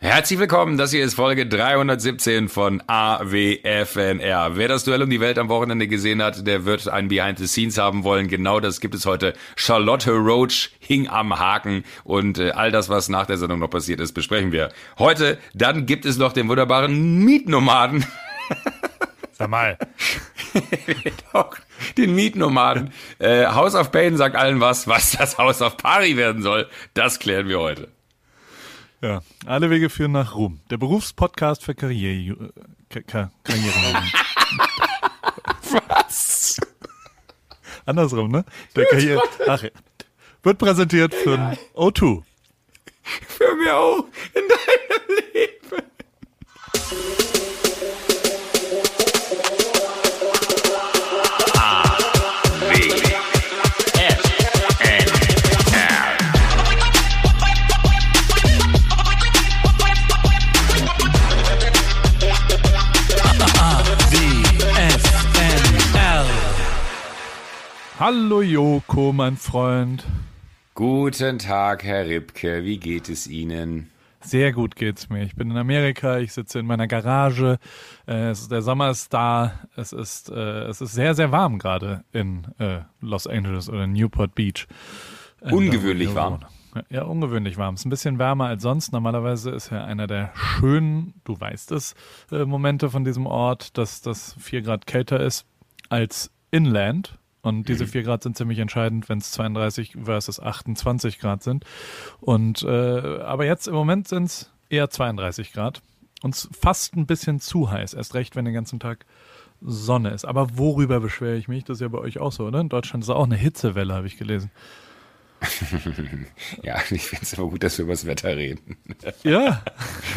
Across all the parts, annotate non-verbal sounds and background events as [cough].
Herzlich willkommen, das hier ist Folge 317 von AWFNR. Wer das Duell um die Welt am Wochenende gesehen hat, der wird ein Behind the Scenes haben wollen. Genau das gibt es heute. Charlotte Roach hing am Haken und äh, all das, was nach der Sendung noch passiert ist, besprechen wir heute. Dann gibt es noch den wunderbaren Mietnomaden. [laughs] Sag mal. [laughs] den Mietnomaden. Äh, House of Pain sagt allen was. Was das House of Party werden soll, das klären wir heute. Ja, alle Wege führen nach Ruhm. Der Berufspodcast für Karriere, äh, Ka Karriere. [laughs] Was? Andersrum, ne? Der Karriere. Ach, wird präsentiert von O2. Für mich auch in deinem Leben. Hallo Joko, mein Freund. Guten Tag, Herr Ripke. Wie geht es Ihnen? Sehr gut geht's mir. Ich bin in Amerika, ich sitze in meiner Garage. Äh, ist, der Sommer ist da. Es ist, äh, es ist sehr, sehr warm gerade in äh, Los Angeles oder Newport Beach. Ungewöhnlich warm. Ja, ungewöhnlich warm. Es ist ein bisschen wärmer als sonst. Normalerweise ist ja einer der schönen, du weißt es, äh, Momente von diesem Ort, dass das vier Grad kälter ist als inland. Und diese 4 mhm. Grad sind ziemlich entscheidend, wenn es 32 versus 28 Grad sind. Und äh, aber jetzt im Moment sind es eher 32 Grad. Und fast ein bisschen zu heiß. Erst recht, wenn den ganzen Tag Sonne ist. Aber worüber beschwere ich mich? Das ist ja bei euch auch so, oder? In Deutschland ist auch eine Hitzewelle, habe ich gelesen. [laughs] ja, ich finde es immer gut, dass wir über das Wetter reden. Ja.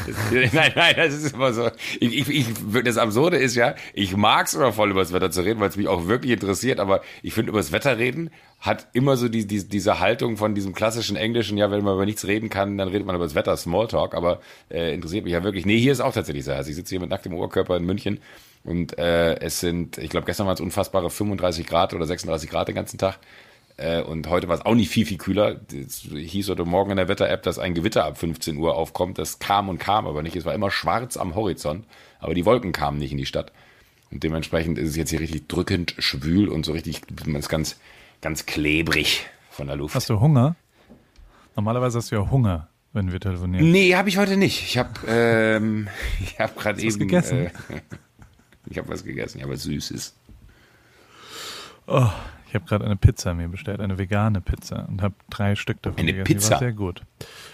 Das, [laughs] nein, nein, das ist immer so. Ich, ich, ich, das Absurde ist ja, ich mag es immer voll über das Wetter zu reden, weil es mich auch wirklich interessiert, aber ich finde, über das Wetter reden hat immer so die, die, diese Haltung von diesem klassischen Englischen, ja, wenn man über nichts reden kann, dann redet man über das Wetter, Smalltalk, aber äh, interessiert mich ja wirklich. Nee, hier ist auch tatsächlich so heiß. Ich sitze hier mit nacktem Oberkörper in München und äh, es sind, ich glaube, gestern waren es unfassbare 35 Grad oder 36 Grad den ganzen Tag. Äh, und heute war es auch nicht viel, viel kühler. Es hieß heute Morgen in der Wetter-App, dass ein Gewitter ab 15 Uhr aufkommt. Das kam und kam aber nicht. Es war immer schwarz am Horizont, aber die Wolken kamen nicht in die Stadt. Und dementsprechend ist es jetzt hier richtig drückend schwül und so richtig, man ist ganz, ganz klebrig von der Luft. Hast du Hunger? Normalerweise hast du ja Hunger, wenn wir telefonieren. Nee, habe ich heute nicht. Ich habe ähm, [laughs] ich hab gerade eben. gegessen? Äh, [laughs] ich habe was gegessen, ja, was Süßes. Oh, ich habe gerade eine Pizza mir bestellt, eine vegane Pizza und habe drei Stück davon eine gegessen. Pizza? Die war sehr gut.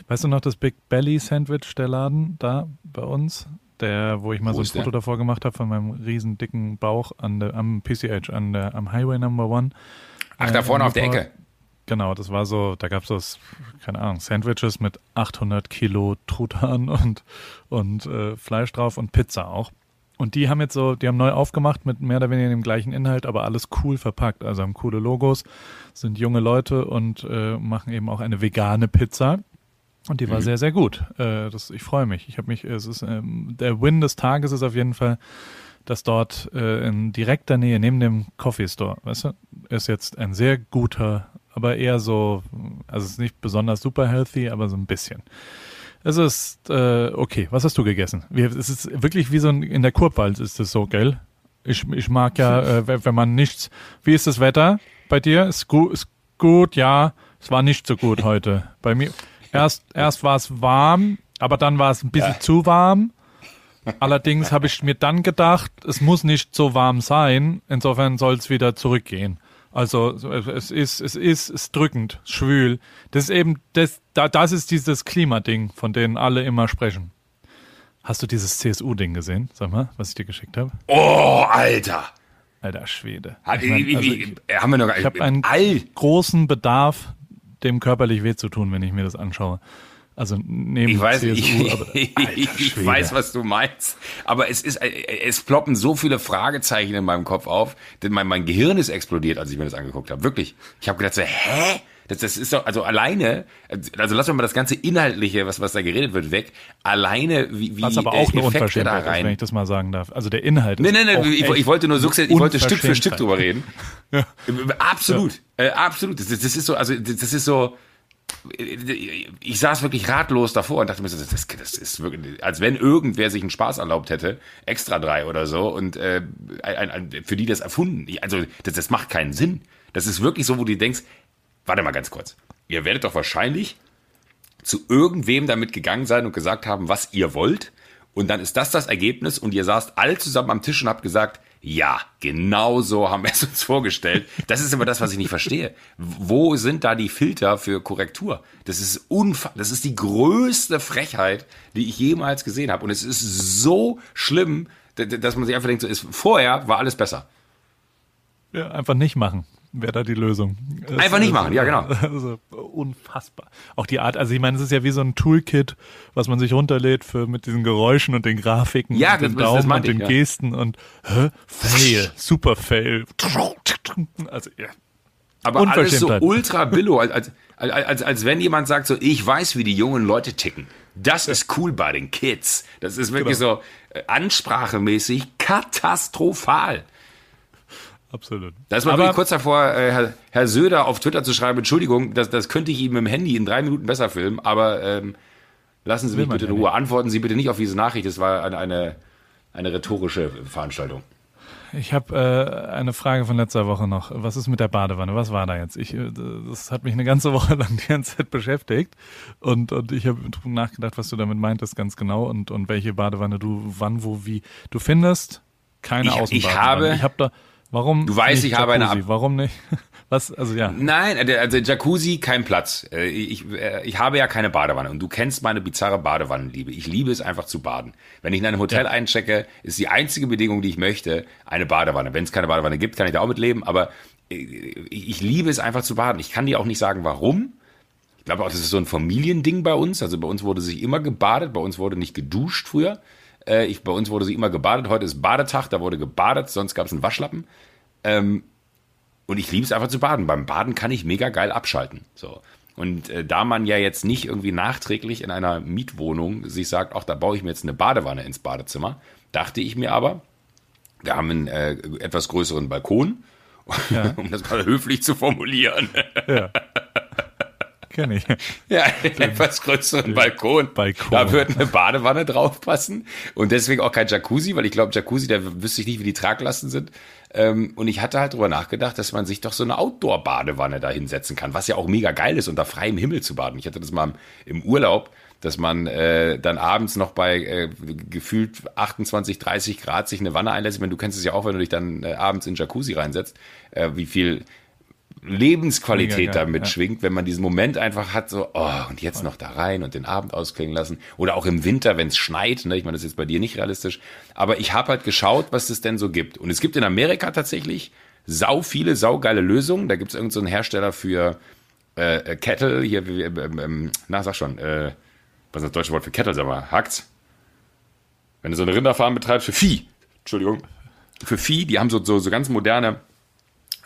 Weißt du noch das Big Belly Sandwich, der Laden da bei uns? Der, wo ich mal Wo so ein ist der? Foto davor gemacht habe von meinem riesen dicken Bauch an der, am PCH, an der, am Highway Number One. Ach, da Äh, vorne auf der. Ecke. Genau, das war so, da gab es das, keine Ahnung, Sandwiches mit 800 Kilo Truthahn [laughs] und, und äh, Fleisch drauf und Pizza auch. Und die haben jetzt so, die haben neu aufgemacht mit mehr oder weniger dem gleichen Inhalt, aber alles cool verpackt. Also haben coole Logos, sind junge Leute und äh, machen eben auch eine vegane Pizza. Und die war Mhm. sehr, sehr gut. Äh, das, ich freue mich. Ich habe mich, es ist ähm, der Win des Tages ist auf jeden Fall, dass dort äh, in direkter Nähe neben dem Coffee Store, weißt du, ist jetzt ein sehr guter, aber eher so, also es ist nicht besonders super healthy, aber so ein bisschen. Es ist äh, okay. Was hast du gegessen? Es ist wirklich wie so ein, in der Kurpwalz ist es so, gell? Ich, ich mag ja, [laughs] äh, wenn man nichts. Wie ist das Wetter bei dir? Ist gut, ist gut, ja. Es war nicht so gut heute. Bei mir erst erst war es warm, aber dann war es ein bisschen zu warm. Allerdings habe ich mir dann gedacht, es muss nicht so warm sein. Insofern soll es wieder zurückgehen. Also so, es ist, es ist, es ist drückend, schwül. Das ist eben, das, da, das ist dieses Klimading, von dem alle immer sprechen. Hast du dieses CSU-Ding gesehen? Sag mal, was ich dir geschickt habe? Oh, Alter! Alter Schwede. Ich mein, also ich haben wir noch ich habe einen all, großen Bedarf, dem körperlich weh zu tun, wenn ich mir das anschaue. Also neben Ich weiß, CSU, ich, aber, [laughs] ich, weiß, was du meinst. Aber es ist, es ploppen so viele Fragezeichen in meinem Kopf auf, denn mein, mein Gehirn ist explodiert, als ich mir das angeguckt habe. Wirklich. Ich habe gedacht so, hä? Das, das ist doch, also alleine, also lassen wir mal das ganze Inhaltliche, was, was da geredet wird, weg. Alleine, wie, wie Was aber äh, auch eine da Unverschämtheit ist, rein. wenn ich das mal sagen darf. Also der Inhalt Nee, ist nee, nee, auch ich, ich wollte nur sukzessive, ich wollte Stück für Stück drüber reden. [laughs] Absolut, äh, absolut. Das, das ist so, also das ist so, ich saß wirklich ratlos davor und dachte mir, das, das, ist wirklich, als wenn irgendwer sich einen Spaß erlaubt hätte, extra drei oder so, und äh, ein, ein, für die das erfunden. Also das, das macht keinen Sinn. Das ist wirklich so, wo du denkst, warte mal ganz kurz. Ihr werdet doch wahrscheinlich zu irgendwem damit gegangen sein und gesagt haben, was ihr wollt. Und dann ist das das Ergebnis und ihr saßt alle zusammen am Tisch und habt gesagt, ja, genau so haben wir es uns vorgestellt. Das ist immer das, was ich nicht verstehe. Wo sind da die Filter für Korrektur? Das ist unfa das ist die größte Frechheit, die ich jemals gesehen habe. Und es ist so schlimm, dass man sich einfach denkt, so ist, vorher war alles besser. Ja, einfach nicht machen wäre da die Lösung. Einfach nicht machen, ja genau. [laughs] Also, unfassbar. Auch die Art, also ich meine, es ist ja wie so ein Toolkit, was man sich runterlädt für mit diesen Geräuschen und den Grafiken ja, und den Daumen und den ich, ja. Gesten und hä? Fail, super Fail. Also ja. Aber alles so ultra billo, als, als, als, als wenn jemand sagt so, ich weiß, wie die jungen Leute ticken. Das ist cool bei den Kids. Das ist wirklich genau. so äh, ansprachemäßig katastrophal. Absolut. Da ist man wirklich kurz davor, äh, Herr, Herr, Söder auf Twitter zu schreiben, Entschuldigung, das, das könnte ich ihm mit dem Handy in drei Minuten besser filmen, aber ähm, lassen Sie mich bitte in Ruhe. Antworten Sie bitte nicht auf diese Nachricht, das war eine, eine, eine rhetorische Veranstaltung. Ich habe äh, eine Frage von letzter Woche noch. Was ist mit der Badewanne? Was war da jetzt? Ich, äh, das hat mich eine ganze [laughs] Woche lang die ganze Zeit beschäftigt und, und ich habe nachgedacht, was du damit meintest ganz genau und, und welche Badewanne du wann, wo, wie. Du findest keine ich, Außenbadewanne. Ich habe, ich habe da Warum? Du weißt, ich habe eine. Ab Warum nicht? [laughs] Was? Also ja. Nein, also, also Jacuzzi kein Platz. Äh, ich, äh, ich habe ja keine Badewanne und du kennst meine bizarre Badewannenliebe. Ich liebe es einfach zu baden. Wenn ich in einem Hotel ja. einchecke, ist die einzige Bedingung, die ich möchte, eine Badewanne. Wenn es keine Badewanne gibt, kann ich da auch mit leben. Aber äh, ich liebe es einfach zu baden. Ich kann dir auch nicht sagen, warum. Ich glaube auch, das ist so ein Familiending bei uns. Also bei uns wurde sich immer gebadet. Bei uns wurde nicht geduscht früher. Äh, ich, bei uns wurde sie immer gebadet. Heute ist Badetag, da wurde gebadet, sonst gab es einen Waschlappen. Ähm, und ich liebe es einfach zu baden. Beim Baden kann ich mega geil abschalten. So. Und äh, da man ja jetzt nicht irgendwie nachträglich in einer Mietwohnung sich sagt, ach, da baue ich mir jetzt eine Badewanne ins Badezimmer, dachte ich mir aber, wir haben einen äh, etwas größeren Balkon, [laughs] ja. um das mal höflich zu formulieren. Ja. [laughs] Kenne ich. [laughs] Ja, einen etwas größeren Balkon. Balkon. Da wird eine Badewanne draufpassen und deswegen auch kein Jacuzzi, weil ich glaube, Jacuzzi, da wüsste ich nicht, wie die Traglasten sind. Ähm, und ich hatte halt drüber nachgedacht, dass man sich doch so eine Outdoor-Badewanne da hinsetzen kann, was ja auch mega geil ist, unter freiem Himmel zu baden. Ich hatte das mal im Urlaub, dass man äh, dann abends noch bei äh, gefühlt 28, 30 Grad sich eine Wanne einlässt. Ich meine, du kennst es ja auch, wenn du dich dann äh, abends in Jacuzzi reinsetzt, äh, wie viel Lebensqualität damit ja. schwingt, wenn man diesen Moment einfach hat, so, oh, und jetzt noch da rein und den Abend ausklingen lassen. Oder auch im Winter, wenn es schneit, ne? ich meine, das ist jetzt bei dir nicht realistisch. Aber ich habe halt geschaut, was es denn so gibt. Und es gibt in Amerika tatsächlich sau viele, saugeile Lösungen. Da gibt es irgendeinen so Hersteller für äh, Kettle, hier, äh, äh, na, sag schon, äh, was ist das deutsche Wort für Kettle, sag mal, hackt's? Wenn du so eine Rinderfarm betreibst, für Vieh, Entschuldigung, für Vieh, die haben so, so, so ganz moderne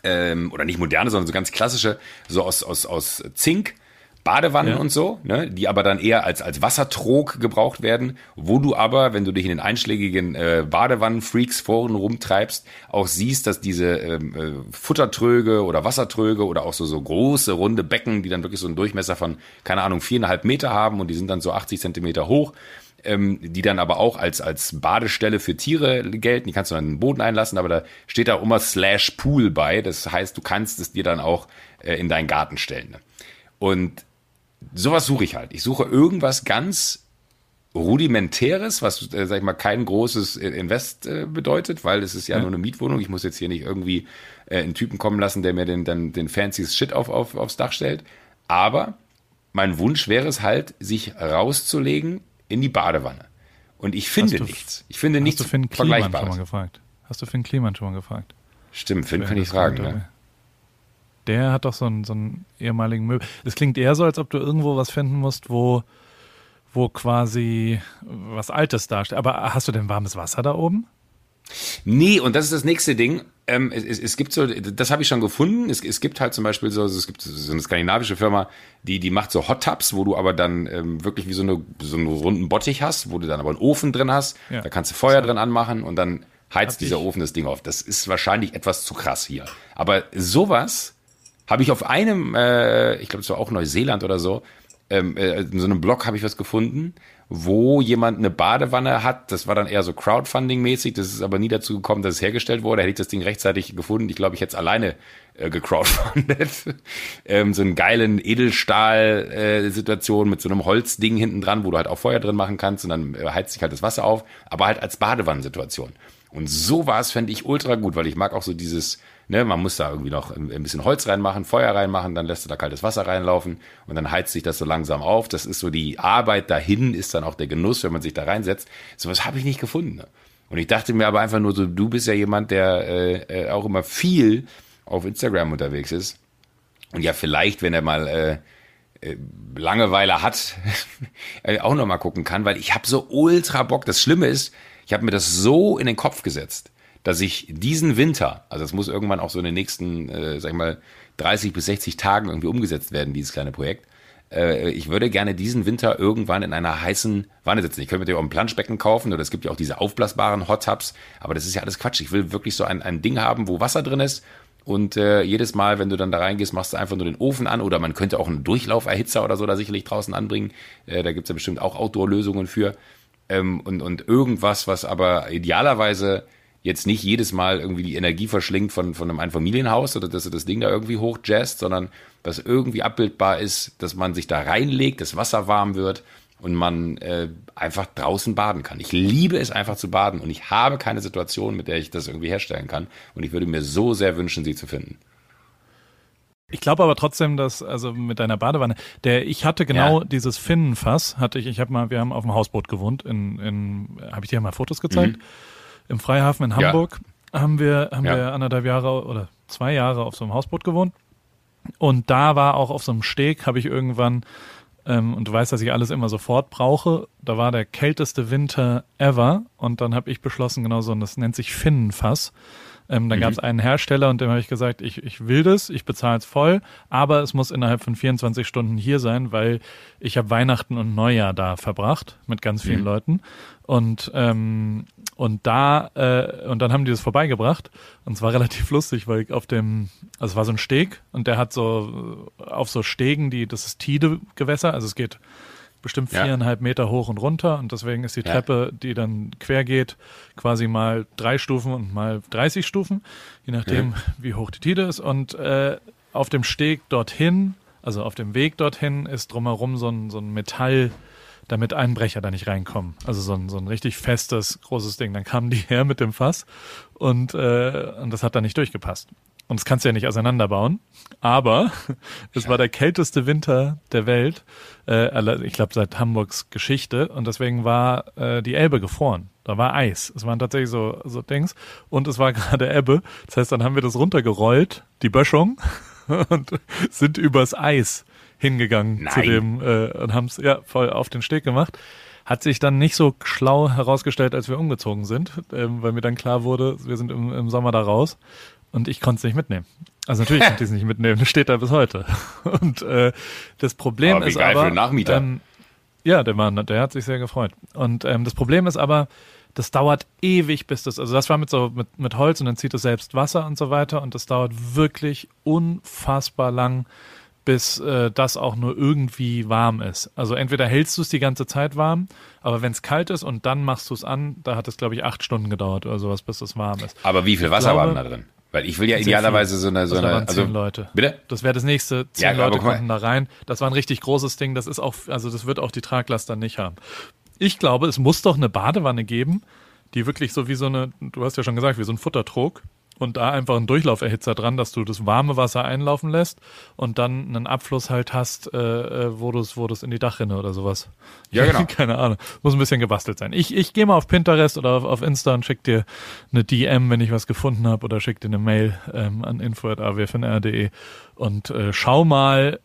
ähm, oder nicht moderne, sondern so ganz klassische, so aus, aus, aus Zink, Badewannen ja. und so, ne, die aber dann eher als, als Wassertrog gebraucht werden, wo du aber, wenn du dich in den einschlägigen äh, Badewannen-Freaks-Foren rumtreibst, auch siehst, dass diese ähm, äh, Futtertröge oder Wassertröge oder auch so, so große, runde Becken, die dann wirklich so einen Durchmesser von, keine Ahnung, viereinhalb Meter haben und die sind dann so 80 Zentimeter hoch, ähm, die dann aber auch als, als Badestelle für Tiere gelten. Die kannst du dann in den Boden einlassen, aber da steht da immer slash Pool bei. Das heißt, du kannst es dir dann auch äh, in deinen Garten stellen. Ne? Und sowas suche ich halt. Ich suche irgendwas ganz rudimentäres, was, äh, sag ich mal, kein großes äh, Invest äh, bedeutet, weil es ist ja, ja, nur eine Mietwohnung. Ich muss jetzt hier nicht irgendwie äh, einen Typen kommen lassen, der mir den, dann den fancy Shit auf, auf, aufs Dach stellt. Aber mein Wunsch wäre es halt, sich rauszulegen in die Badewanne. Und ich finde du, nichts. Ich finde nichts hast du Finn Kliman schon mal gefragt? Hast du Finn Kliman schon mal gefragt? Stimmt, Finn kann ich fragen. Ne? Der hat doch so einen, so einen ehemaligen Möbel. Es klingt eher so, als ob du irgendwo was finden musst, wo, wo quasi was Altes dasteht. Aber hast du denn warmes Wasser da oben? Nee, und das ist das nächste Ding. Ähm, es, es, gibt so, das habe ich schon gefunden. Es, es, gibt halt zum Beispiel so, es gibt so eine skandinavische Firma, die, die macht so Hot Tubs, wo du aber dann ähm, wirklich wie so, eine, so einen runden Bottich hast, wo du dann aber einen Ofen drin hast. Ja. Da kannst du Feuer drin anmachen und dann heizt dieser Ofen das Ding auf. Das ist wahrscheinlich etwas zu krass hier. Aber sowas habe ich auf einem, äh, ich glaube, es war auch Neuseeland oder so, ähm, äh, in so einem Blog habe ich was gefunden, wo jemand eine Badewanne hat. Das war dann eher so Crowdfunding-mäßig. Das ist aber nie dazu gekommen, dass es hergestellt wurde. Hätte ich das Ding rechtzeitig gefunden. Ich glaube, ich hätte es alleine äh, gecrowdfundet. [laughs] ähm, so einen geilen Edelstahl-Situation äh, mit so einem Holzding hinten dran, wo du halt auch Feuer drin machen kannst und dann äh, heizt sich halt das Wasser auf, aber halt als Badewannensituation. Und sowas fände ich ultra gut, weil ich mag auch so dieses, ne, man muss da irgendwie noch ein, bisschen Holz reinmachen, Feuer reinmachen, dann lässt du da kaltes Wasser reinlaufen und dann heizt sich das so langsam auf. Das ist so die Arbeit dahin, ist dann auch der Genuss, wenn man sich da reinsetzt. Sowas habe ich nicht gefunden. Ne? Und ich dachte mir aber einfach nur so, du bist ja jemand, der äh, äh, auch immer viel auf Instagram unterwegs ist. Und ja, vielleicht, wenn er mal äh, äh Langeweile hat, [laughs] auch noch mal gucken kann, weil ich habe so ultra Bock. Das Schlimme ist, ich habe mir das so in den Kopf gesetzt, dass ich diesen Winter, also es muss irgendwann auch so in den nächsten, äh, sag ich mal, 30 bis 60 Tagen irgendwie umgesetzt werden, dieses kleine Projekt. Äh, ich würde gerne diesen Winter irgendwann in einer heißen Wanne sitzen. Ich könnte mir auch ein Planschbecken kaufen oder es gibt ja auch diese aufblasbaren Hot Tubs, aber das ist ja alles Quatsch. Ich will wirklich so ein, ein Ding haben, wo Wasser drin ist und äh, jedes Mal, wenn du dann da reingehst, machst du einfach nur den Ofen an oder man könnte auch einen Durchlauferhitzer oder so da sicherlich draußen anbringen. Äh, da gibt's ja bestimmt auch Outdoor-Lösungen für ähm, und, und irgendwas, was aber idealerweise jetzt nicht jedes Mal irgendwie die Energie verschlingt von, von einem Einfamilienhaus oder dass du das Ding da irgendwie hochjazzt, sondern was irgendwie abbildbar ist, dass man sich da reinlegt, das Wasser warm wird und man äh, einfach draußen baden kann. Ich liebe es einfach zu baden und ich habe keine Situation, mit der ich das irgendwie herstellen kann und ich würde mir so sehr wünschen, sie zu finden. Ich glaube aber trotzdem, dass also mit deiner Badewanne, der ich hatte genau ja. dieses Finnenfass, hatte ich. Ich habe mal, wir haben auf dem Hausboot gewohnt. In, in habe ich dir mal Fotos gezeigt? Mhm. Im Freihafen in Hamburg ja. haben wir haben ja. wir anderthalb Jahre oder zwei Jahre auf so einem Hausboot gewohnt. Und da war auch auf so einem Steg, habe ich irgendwann ähm, und du weißt, dass ich alles immer sofort brauche. Da war der kälteste Winter ever und dann habe ich beschlossen, genau so, und das nennt sich Finnenfass. Ähm, dann mhm. gab es einen Hersteller und dem habe ich gesagt, ich, ich will das, ich bezahle es voll, aber es muss innerhalb von 24 Stunden hier sein, weil ich habe Weihnachten und Neujahr da verbracht mit ganz vielen mhm. Leuten. Und, ähm, und da, äh, und dann haben die das vorbeigebracht. Und es war relativ lustig, weil auf dem, also es war so ein Steg und der hat so auf so Stegen, die, das ist Tide-Gewässer, also es geht bestimmt viereinhalb ja. Meter hoch und runter und deswegen ist die Treppe, ja. die dann quer geht, quasi mal drei Stufen und mal 30 Stufen, je nachdem, ja. wie hoch die Tide ist. Und äh, auf dem Steg dorthin, also auf dem Weg dorthin, ist drumherum so ein, so ein Metall, damit Einbrecher da nicht reinkommen. Also so ein, so ein richtig festes, großes Ding. Dann kamen die [laughs] her mit dem Fass und, äh, und das hat da nicht durchgepasst. Und das kannst du ja nicht auseinanderbauen. Aber [laughs] es war der kälteste Winter der Welt, äh, ich glaube seit Hamburgs Geschichte. Und deswegen war äh, die Elbe gefroren. Da war Eis. Es waren tatsächlich so, so Dings. Und es war [laughs] gerade Ebbe. Das heißt, dann haben wir das runtergerollt, die Böschung, und sind übers Eis hingegangen Nein. zu dem äh, und haben es ja voll auf den Steg gemacht. Hat sich dann nicht so schlau herausgestellt, als wir umgezogen sind, ähm, weil mir dann klar wurde, wir sind im, im Sommer da raus und ich konnte es nicht mitnehmen. Also natürlich konnte ich es nicht mitnehmen, das steht da bis heute. [laughs] Und äh, das Problem aber ist aber, für Nachmieter. Ähm, ja, der Mann, der hat sich sehr gefreut. Und ähm, das Problem ist aber, das dauert ewig, bis das, also das war mit so mit, mit Holz und dann zieht es selbst Wasser und so weiter und das dauert wirklich unfassbar lang, bis äh, das auch nur irgendwie warm ist. Also entweder hältst du es die ganze Zeit warm, aber wenn es kalt ist und dann machst du es an, da hat es glaube ich acht Stunden gedauert oder sowas, bis es warm ist. Aber wie viel Wasser war da drin? Weil ich will ja idealerweise so eine, so also eine, also, Leute. Bitte? Das wäre das nächste. Zehn ja, Leute konnten da rein. Das war ein richtig großes Ding. Das ist auch, also das wird auch die Traglast dann nicht haben. Ich glaube, es muss doch eine Badewanne geben, die wirklich so wie so eine, du hast ja schon gesagt, wie so ein Futtertrog und da einfach einen Durchlauferhitzer dran, dass du das warme Wasser einlaufen lässt und dann einen Abfluss halt hast, äh, äh wo du es wo du's in die Dachrinne oder sowas. Ja, [laughs] genau. Keine Ahnung. Muss ein bisschen gebastelt sein. Ich, ich gehe mal auf Pinterest oder auf, auf Insta und schick dir eine DM, wenn ich was gefunden habe oder schick dir eine Mail ähm, an info.awfnr.de und äh, schau mal,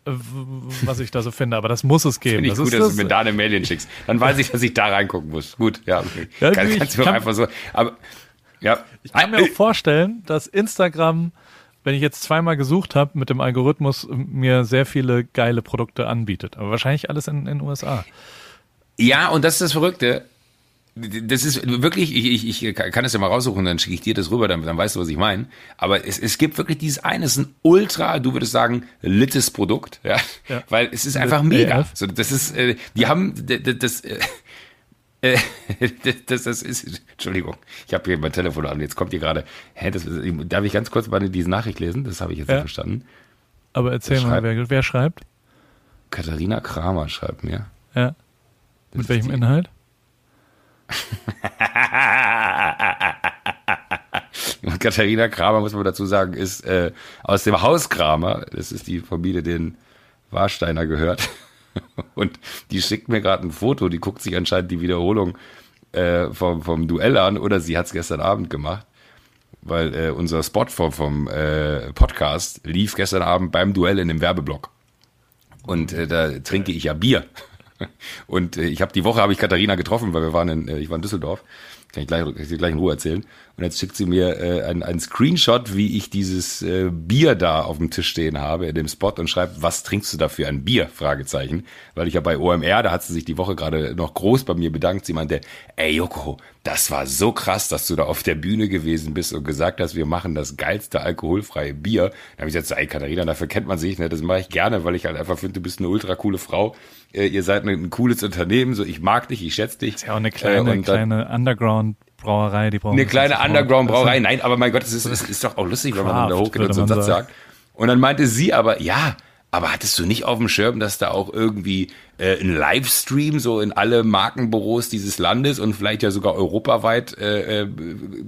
was ich da so finde. Aber das muss es geben. Finde ich das gut, dass das, du mir da eine Mail hinschickst. Dann weiß ich, dass ich da reingucken muss. Gut, ja. Okay. ja kann, kannst du mir einfach so. Aber ja. Ich kann mir auch vorstellen, dass Instagram, wenn ich jetzt zweimal gesucht habe mit dem Algorithmus, mir sehr viele geile Produkte anbietet. Aber wahrscheinlich alles in den USA. Ja, und das ist das Verrückte. das ist wirklich, ich, ich, ich kann das ja mal raussuchen, dann schicke ich dir das rüber, dann, dann weißt du, was ich meine. Aber es, es gibt wirklich dieses eine, es ist ein ultra, du würdest sagen, littes Produkt, ja, ja. weil es ist einfach mega. So, das ist, äh, die haben, das, äh, äh, [laughs] das, das ist, Entschuldigung, ich habe hier mein Telefon an, jetzt kommt hier gerade, hä, das, darf ich ganz kurz mal diese Nachricht lesen? Das habe ich jetzt ja. nicht verstanden. Aber erzähl mal, wer, wer schreibt? Katharina Kramer schreibt mir. Ja. Mit welchem Inhalt? [laughs] Katharina Kramer, muss man dazu sagen, ist äh, aus dem Haus Kramer. Das ist die Familie, den Warsteiner gehört. [laughs] Und die schickt mir gerade ein Foto, die guckt sich anscheinend die Wiederholung äh, vom, vom Duell an oder sie hat es gestern Abend gemacht. Weil äh, unser Spot vom, vom äh, Podcast lief gestern Abend beim Duell in dem Werbeblock. Und äh, da trinke ich ja Bier. Und äh, ich habe die Woche habe ich Katharina getroffen, weil wir waren in, äh, ich war in Düsseldorf. Kann ich gleich, kann ich gleich in Ruhe erzählen. Und jetzt schickt sie mir äh, einen, einen Screenshot, wie ich dieses äh, Bier da auf dem Tisch stehen habe in dem Spot und schreibt, was trinkst du da für ein Bier? Fragezeichen. Weil ich ja bei OMR, da hat sie sich die Woche gerade noch groß bei mir bedankt. Sie meinte, ey Joko, das war so krass, dass du da auf der Bühne gewesen bist und gesagt hast, wir machen das geilste alkoholfreie Bier. Da habe ich gesagt, ey Katharina, dafür kennt man sich, ne? Das mache ich gerne, weil ich halt einfach finde, du bist eine ultra coole Frau. Äh, ihr seid ein, ein, cooles Unternehmen, so ich mag dich, ich schätze dich. Das ist ja auch eine kleine, äh, kleine Underground Brauerei, die brauchen Eine kleine Underground-Brauerei, nein, aber mein Gott, es ist, [laughs] ist doch auch lustig, wenn man da hochgeht und so einen Satz sagt. Und dann meinte sie aber, ja, aber hattest du nicht auf dem Schirm, dass da auch irgendwie äh, ein Livestream so in alle Markenbüros dieses Landes und vielleicht ja sogar europaweit äh, äh,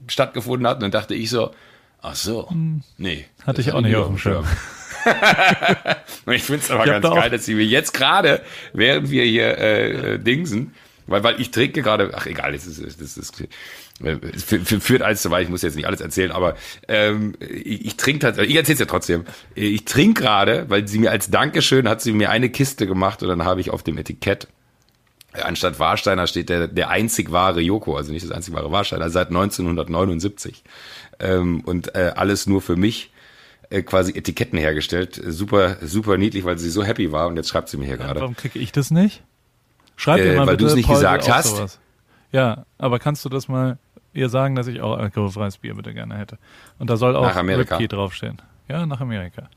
stattgefunden hat? Und dann dachte ich so, ach so, hm. nee. Hatte ich auch nicht auf dem Schirm. [laughs] ich finde es aber ich ganz geil, dass sie mir jetzt gerade, während wir hier äh, äh, dingsen, weil, weil ich trinke gerade, ach egal, das ist, das ist, es führt alles zu weit, ich muss jetzt nicht alles erzählen, aber ähm, ich, ich trinke tatsächlich, ich erzähle es ja trotzdem. Ich trinke gerade, weil sie mir als Dankeschön hat sie mir eine Kiste gemacht und dann habe ich auf dem Etikett anstatt Warsteiner steht der, der einzig wahre Joko, also nicht das einzig wahre Warsteiner, seit 1979. Ähm, und äh, alles nur für mich äh, quasi Etiketten hergestellt. Super, super niedlich, weil sie so happy war und jetzt schreibt sie mir hier ja, gerade. Warum kriege ich das nicht? Schreib äh, mir mal weil du es nicht Paul, gesagt hast. Sowas. Ja, aber kannst du das mal ihr sagen, dass ich auch alkoholfreies Bier bitte gerne hätte? Und da soll auch Ripkey draufstehen. Ja, nach Amerika.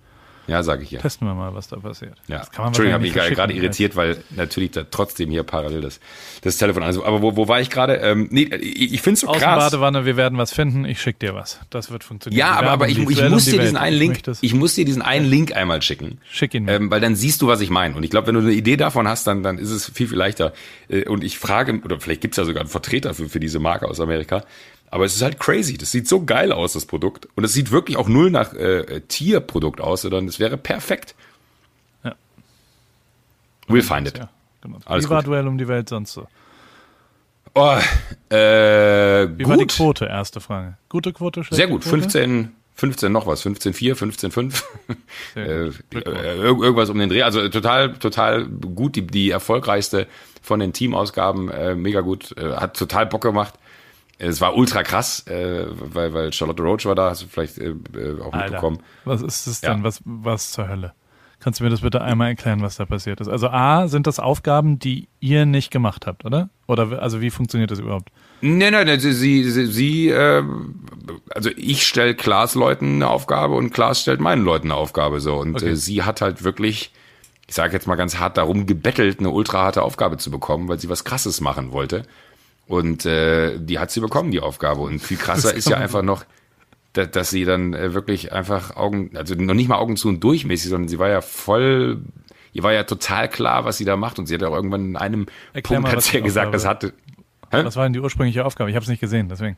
Ja, sage ich ja. Testen wir mal, was da passiert. Ja. Entschuldigung, habe mich gerade irritiert, weil natürlich da trotzdem hier parallel das, das Telefon also, Aber wo, wo war ich gerade? Ähm, nee, ich, ich finde es so krass. Badewanne, wir werden was finden. Ich schicke dir was. Das wird funktionieren. Ja, aber, aber ich, ich muss dir diesen einen Link, ich muss dir diesen einen Link einmal schicken. Schick ihn mir. Ähm, weil dann siehst du, was ich meine. Und ich glaube, wenn du eine Idee davon hast, dann, dann ist es viel, viel leichter. Äh, und ich frage, oder vielleicht gibt es ja sogar einen Vertreter für, für diese Marke aus Amerika. Aber es ist halt crazy. Das sieht so geil aus, das Produkt. Und es sieht wirklich auch null nach äh, Tierprodukt aus, sondern es wäre perfekt. Ja. We'll find it. Ja, genau. Alles Wie war gut. Duell um die Welt sonst so? Oh, äh, Wie gut. war die Quote? Erste Frage. Gute Quote? Sehr gut. Quote? 15, 15 noch was. 15,4, 15,5. [laughs] äh, äh, irgendwas um den Dreh. Also total, total gut. Die, die erfolgreichste von den Teamausgaben. Äh, mega gut. Äh, hat total Bock gemacht. Es war ultra krass, äh, weil, weil Charlotte Roach war da, hast du vielleicht äh, äh auch Alter, mitbekommen. Was ist das denn? Ja. Was, was zur Hölle? Kannst du mir das bitte einmal erklären, was da passiert ist? Also A, sind das Aufgaben, die ihr nicht gemacht habt, oder? Oder also wie funktioniert das überhaupt? Nein, nein, sie, sie, sie äh, also ich stelle Klaas Leuten eine Aufgabe und Klaas stellt meinen Leuten eine Aufgabe so. Und okay. äh, sie hat halt wirklich, ich sage jetzt mal ganz hart, darum gebettelt, eine ultra harte Aufgabe zu bekommen, weil sie was krasses machen wollte. Und äh, die hat sie bekommen, die Aufgabe. Und viel krasser ist ja einfach noch, dass, dass sie dann äh, wirklich einfach Augen, also noch nicht mal Augen zu und durchmäßig, sondern sie war ja voll, ihr war ja total klar, was sie da macht. Und sie hat auch irgendwann in einem Erklär Punkt mal, hat sie ja gesagt, das hatte. Hä? Was war denn die ursprüngliche Aufgabe? Ich habe es nicht gesehen, deswegen.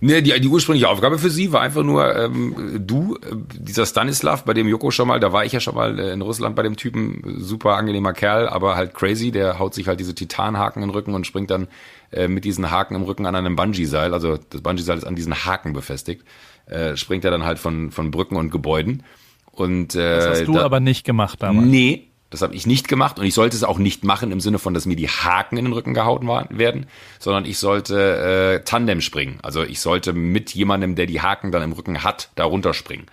Ne, die, die ursprüngliche Aufgabe für sie war einfach nur, ähm, du, äh, dieser Stanislav, bei dem Joko schon mal, da war ich ja schon mal äh, in Russland bei dem Typen, super angenehmer Kerl, aber halt crazy, der haut sich halt diese Titanhaken in den Rücken und springt dann äh, mit diesen Haken im Rücken an einem Bungee-Seil, also das Bungee-Seil ist an diesen Haken befestigt, äh, springt er dann halt von, von Brücken und Gebäuden. Und, äh, das hast du da, aber nicht gemacht damals. Nee, das habe ich nicht gemacht und ich sollte es auch nicht machen im Sinne von, dass mir die Haken in den Rücken gehauen werden, sondern ich sollte äh, Tandem springen. Also ich sollte mit jemandem, der die Haken dann im Rücken hat, da runterspringen.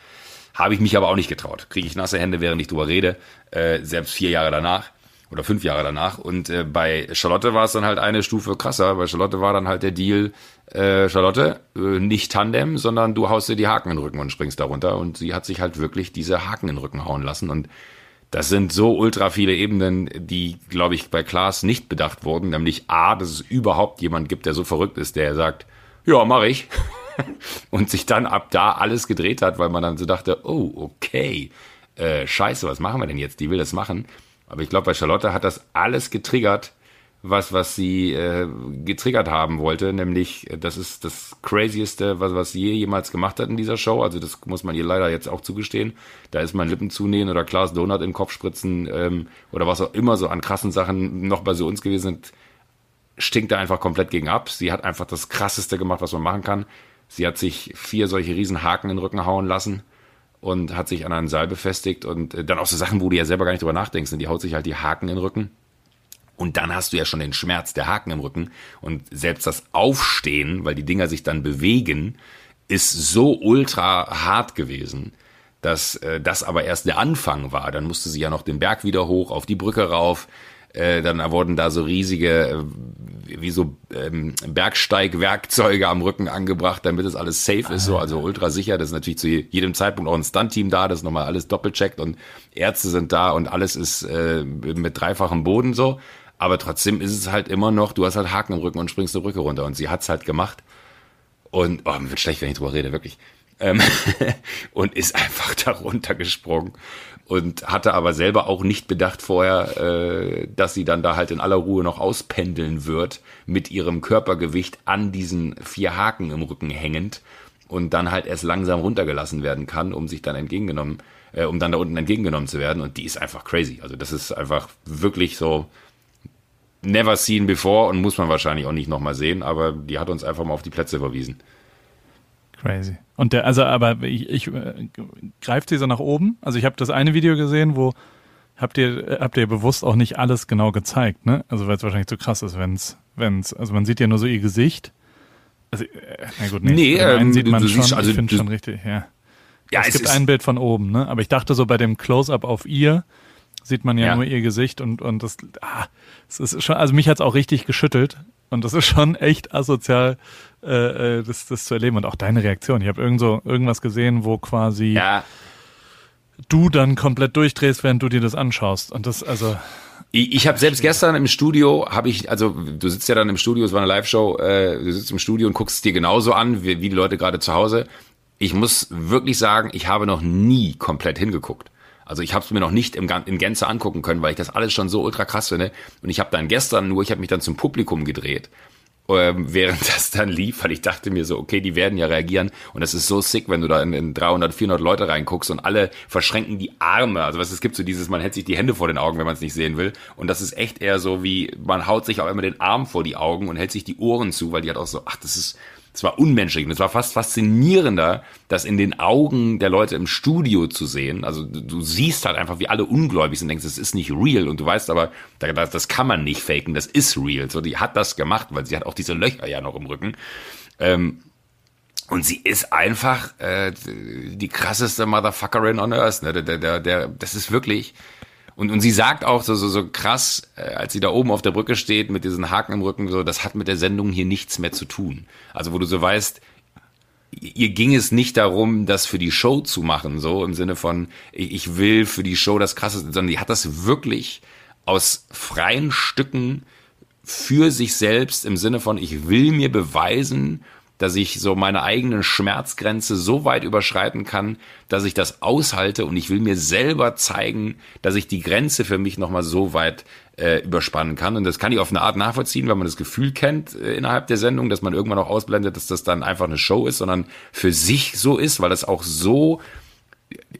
Habe ich mich aber auch nicht getraut. Kriege ich nasse Hände, während ich drüber rede, äh, selbst vier Jahre danach. oder fünf Jahre danach. Und äh, bei Charlotte war es dann halt eine Stufe krasser. Bei Charlotte war dann halt der Deal, äh, Charlotte, äh, nicht Tandem, sondern du haust dir die Haken in den Rücken und springst darunter. Und sie hat sich halt wirklich diese Haken in den Rücken hauen lassen. Und das sind so ultra viele Ebenen, die, glaube ich, bei Klaas nicht bedacht wurden. Nämlich A, dass es überhaupt jemand gibt, der so verrückt ist, der sagt, ja, mache ich. [laughs] und sich dann ab da alles gedreht hat, weil man dann so dachte, oh, okay, äh, scheiße, was machen wir denn jetzt? Die will das machen. Aber ich glaube, bei Charlotte hat das alles getriggert, was, was sie äh, getriggert haben wollte, nämlich äh, das ist das Crazieste, was, was sie je jemals gemacht hat in dieser Show. Also das muss man ihr leider jetzt auch zugestehen. Da ist mein Lippen zunähen oder Klaas Donut den Kopf spritzen ähm, oder was auch immer so an krassen Sachen noch bei so uns gewesen sind, stinkt da einfach komplett gegen ab. Sie hat einfach das Krasseste gemacht, was man machen kann. Sie hat sich vier solche riesen Haken in den Rücken hauen lassen und hat sich an einem Seil befestigt und äh, dann auch so Sachen, wo du ja selber gar nicht drüber nachdenkst. Und die haut sich halt die Haken in den Rücken. Und dann hast du ja schon den Schmerz der Haken im Rücken. Und selbst das Aufstehen, weil die Dinger sich dann bewegen, ist so ultra hart gewesen, dass äh, das aber erst der Anfang war. Dann musste sie ja noch den Berg wieder hoch, auf die Brücke rauf. Äh, dann wurden da so riesige, äh, wie so ähm, Bergsteigwerkzeuge am Rücken angebracht, damit es alles safe ist, so also ultra sicher. Das ist natürlich zu jedem Zeitpunkt auch ein Stunt-Team da, das nochmal alles doppelcheckt und Ärzte sind da und alles ist äh, mit dreifachem Boden so. Aber trotzdem ist es halt immer noch, du hast halt Haken im Rücken und springst eine Brücke runter. Und sie hat's halt gemacht. Und, oh, mir wird schlecht, wenn ich drüber rede, wirklich. Ähm, [laughs] und ist einfach da runtergesprungen und hatte aber selber auch nicht bedacht vorher, äh, dass sie dann da halt in aller Ruhe noch auspendeln wird mit ihrem Körpergewicht an diesen vier Haken im Rücken hängend und dann halt erst langsam runtergelassen werden kann, um sich dann entgegengenommen, äh, um dann da unten entgegengenommen zu werden. Und die ist einfach crazy. Also das ist einfach wirklich so never seen before und muss man wahrscheinlich auch nicht nochmal sehen, aber die hat uns einfach mal auf die Plätze verwiesen. Crazy. Und der, also, aber ich, ich äh, greift sie so nach oben. Also ich habe das eine Video gesehen, wo habt ihr, habt ihr bewusst auch nicht alles genau gezeigt, ne? Also weil es wahrscheinlich zu krass ist, wenn's, wenn's, also man sieht ja nur so ihr Gesicht. Also, äh, na gut, nee, nee ähm, sieht man schon, siehst, also, ich finde schon richtig, ja. Ja, es, es gibt ein Bild von oben, ne? Aber ich dachte so bei dem Close-up auf ihr sieht man ja, ja, nur ihr Gesicht und und das, ah, es ist schon, also mich hat's auch richtig geschüttelt und das ist schon echt asozial, äh, äh, das, das zu erleben und auch deine Reaktion. Ich habe irgend so, irgendwas gesehen, wo quasi ja. du dann komplett durchdrehst, während du dir das anschaust. Und das, also. Ich, ich habe selbst gestern im Studio, habe ich, also du sitzt ja dann im Studio, es war eine Live-Show, äh, du sitzt im Studio und guckst es dir genauso an, wie, wie die Leute gerade zu Hause. Ich muss wirklich sagen, ich habe noch nie komplett hingeguckt. Also ich habe es mir noch nicht im, in Gänze angucken können, weil ich das alles schon so ultra krass finde. Und ich habe dann gestern nur, ich habe mich dann zum Publikum gedreht ähm, [laughs] während das dann lief, weil ich dachte mir so, okay, die werden ja reagieren und das ist so sick, wenn du da in, in 300, 400 Leute reinguckst und alle verschränken die Arme. Also was es gibt so dieses, man hält sich die Hände vor den Augen, wenn man es nicht sehen will und das ist echt eher so wie, man haut sich auch immer den Arm vor die Augen und hält sich die Ohren zu, weil die hat auch so, ach, das ist es war unmenschlich und es war fast faszinierender, das in den Augen der Leute im Studio zu sehen. Also du, siehst halt einfach, wie alle ungläubig sind, denkst, das ist nicht real und du weißt aber, das, kann man nicht faken, das ist real. So, die hat das gemacht, weil sie hat auch diese Löcher ja noch im Rücken. Ähm, und sie ist einfach äh, die krasseste Motherfuckerin on Earth. Ne? Der, der, der, das ist wirklich, und, und sie sagt auch so, so, so krass, äh, als sie da oben auf der Brücke steht mit diesen Haken im Rücken, so, das hat mit der Sendung hier nichts mehr zu tun. Also wo du so weißt, ihr ging es nicht darum, das für die Show zu machen, so im Sinne von, ich will für die Show das Krasseste, sondern die hat das wirklich aus freien Stücken für sich selbst im Sinne von, ich will mir beweisen, dass ich so meine eigenen Schmerzgrenze so weit überschreiten kann, dass ich das aushalte und ich will mir selber zeigen, dass ich die Grenze für mich nochmal so weit äh, überspannen kann. Und das kann ich auf eine Art nachvollziehen, wenn man das Gefühl kennt äh, innerhalb der Sendung, dass man irgendwann auch ausblendet, dass das dann einfach eine Show ist, sondern für sich so ist, weil das auch so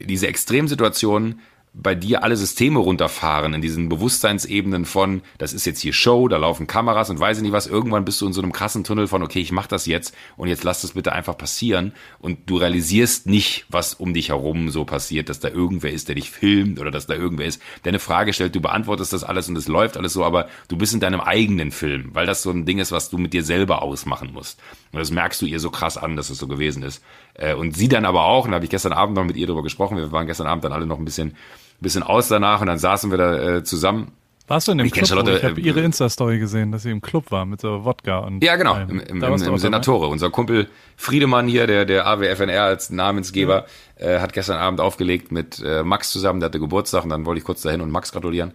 diese Extremsituationen bei dir alle Systeme runterfahren in diesen Bewusstseinsebenen von, das ist jetzt hier Show, da laufen Kameras und weiß ich nicht was, irgendwann bist du in so einem krassen Tunnel von, okay, ich mach das jetzt und jetzt lass das bitte einfach passieren und du realisierst nicht, was um dich herum so passiert, dass da irgendwer ist, der dich filmt oder dass da irgendwer ist, der eine Frage stellt, du beantwortest das alles und es läuft alles so, aber du bist in deinem eigenen Film, weil das so ein Ding ist, was du mit dir selber ausmachen musst. Und das merkst du ihr so krass an, dass es so gewesen ist. Äh, und sie dann aber auch, und da habe ich gestern Abend noch mit ihr drüber gesprochen, wir waren gestern Abend dann alle noch ein bisschen bisschen aus danach und dann saßen wir da äh, zusammen Warst du in dem Ich Club? Charlotte, ich habe äh, ihre Insta-Story gesehen, dass sie im Club war mit so Wodka und Ja, genau, im, im, im auch Senatore. Unser Kumpel Friedemann hier, der, der AWFNR als Namensgeber, äh, hat gestern Abend aufgelegt mit äh, Max zusammen, der hatte Geburtstag und dann wollte ich kurz dahin und Max gratulieren.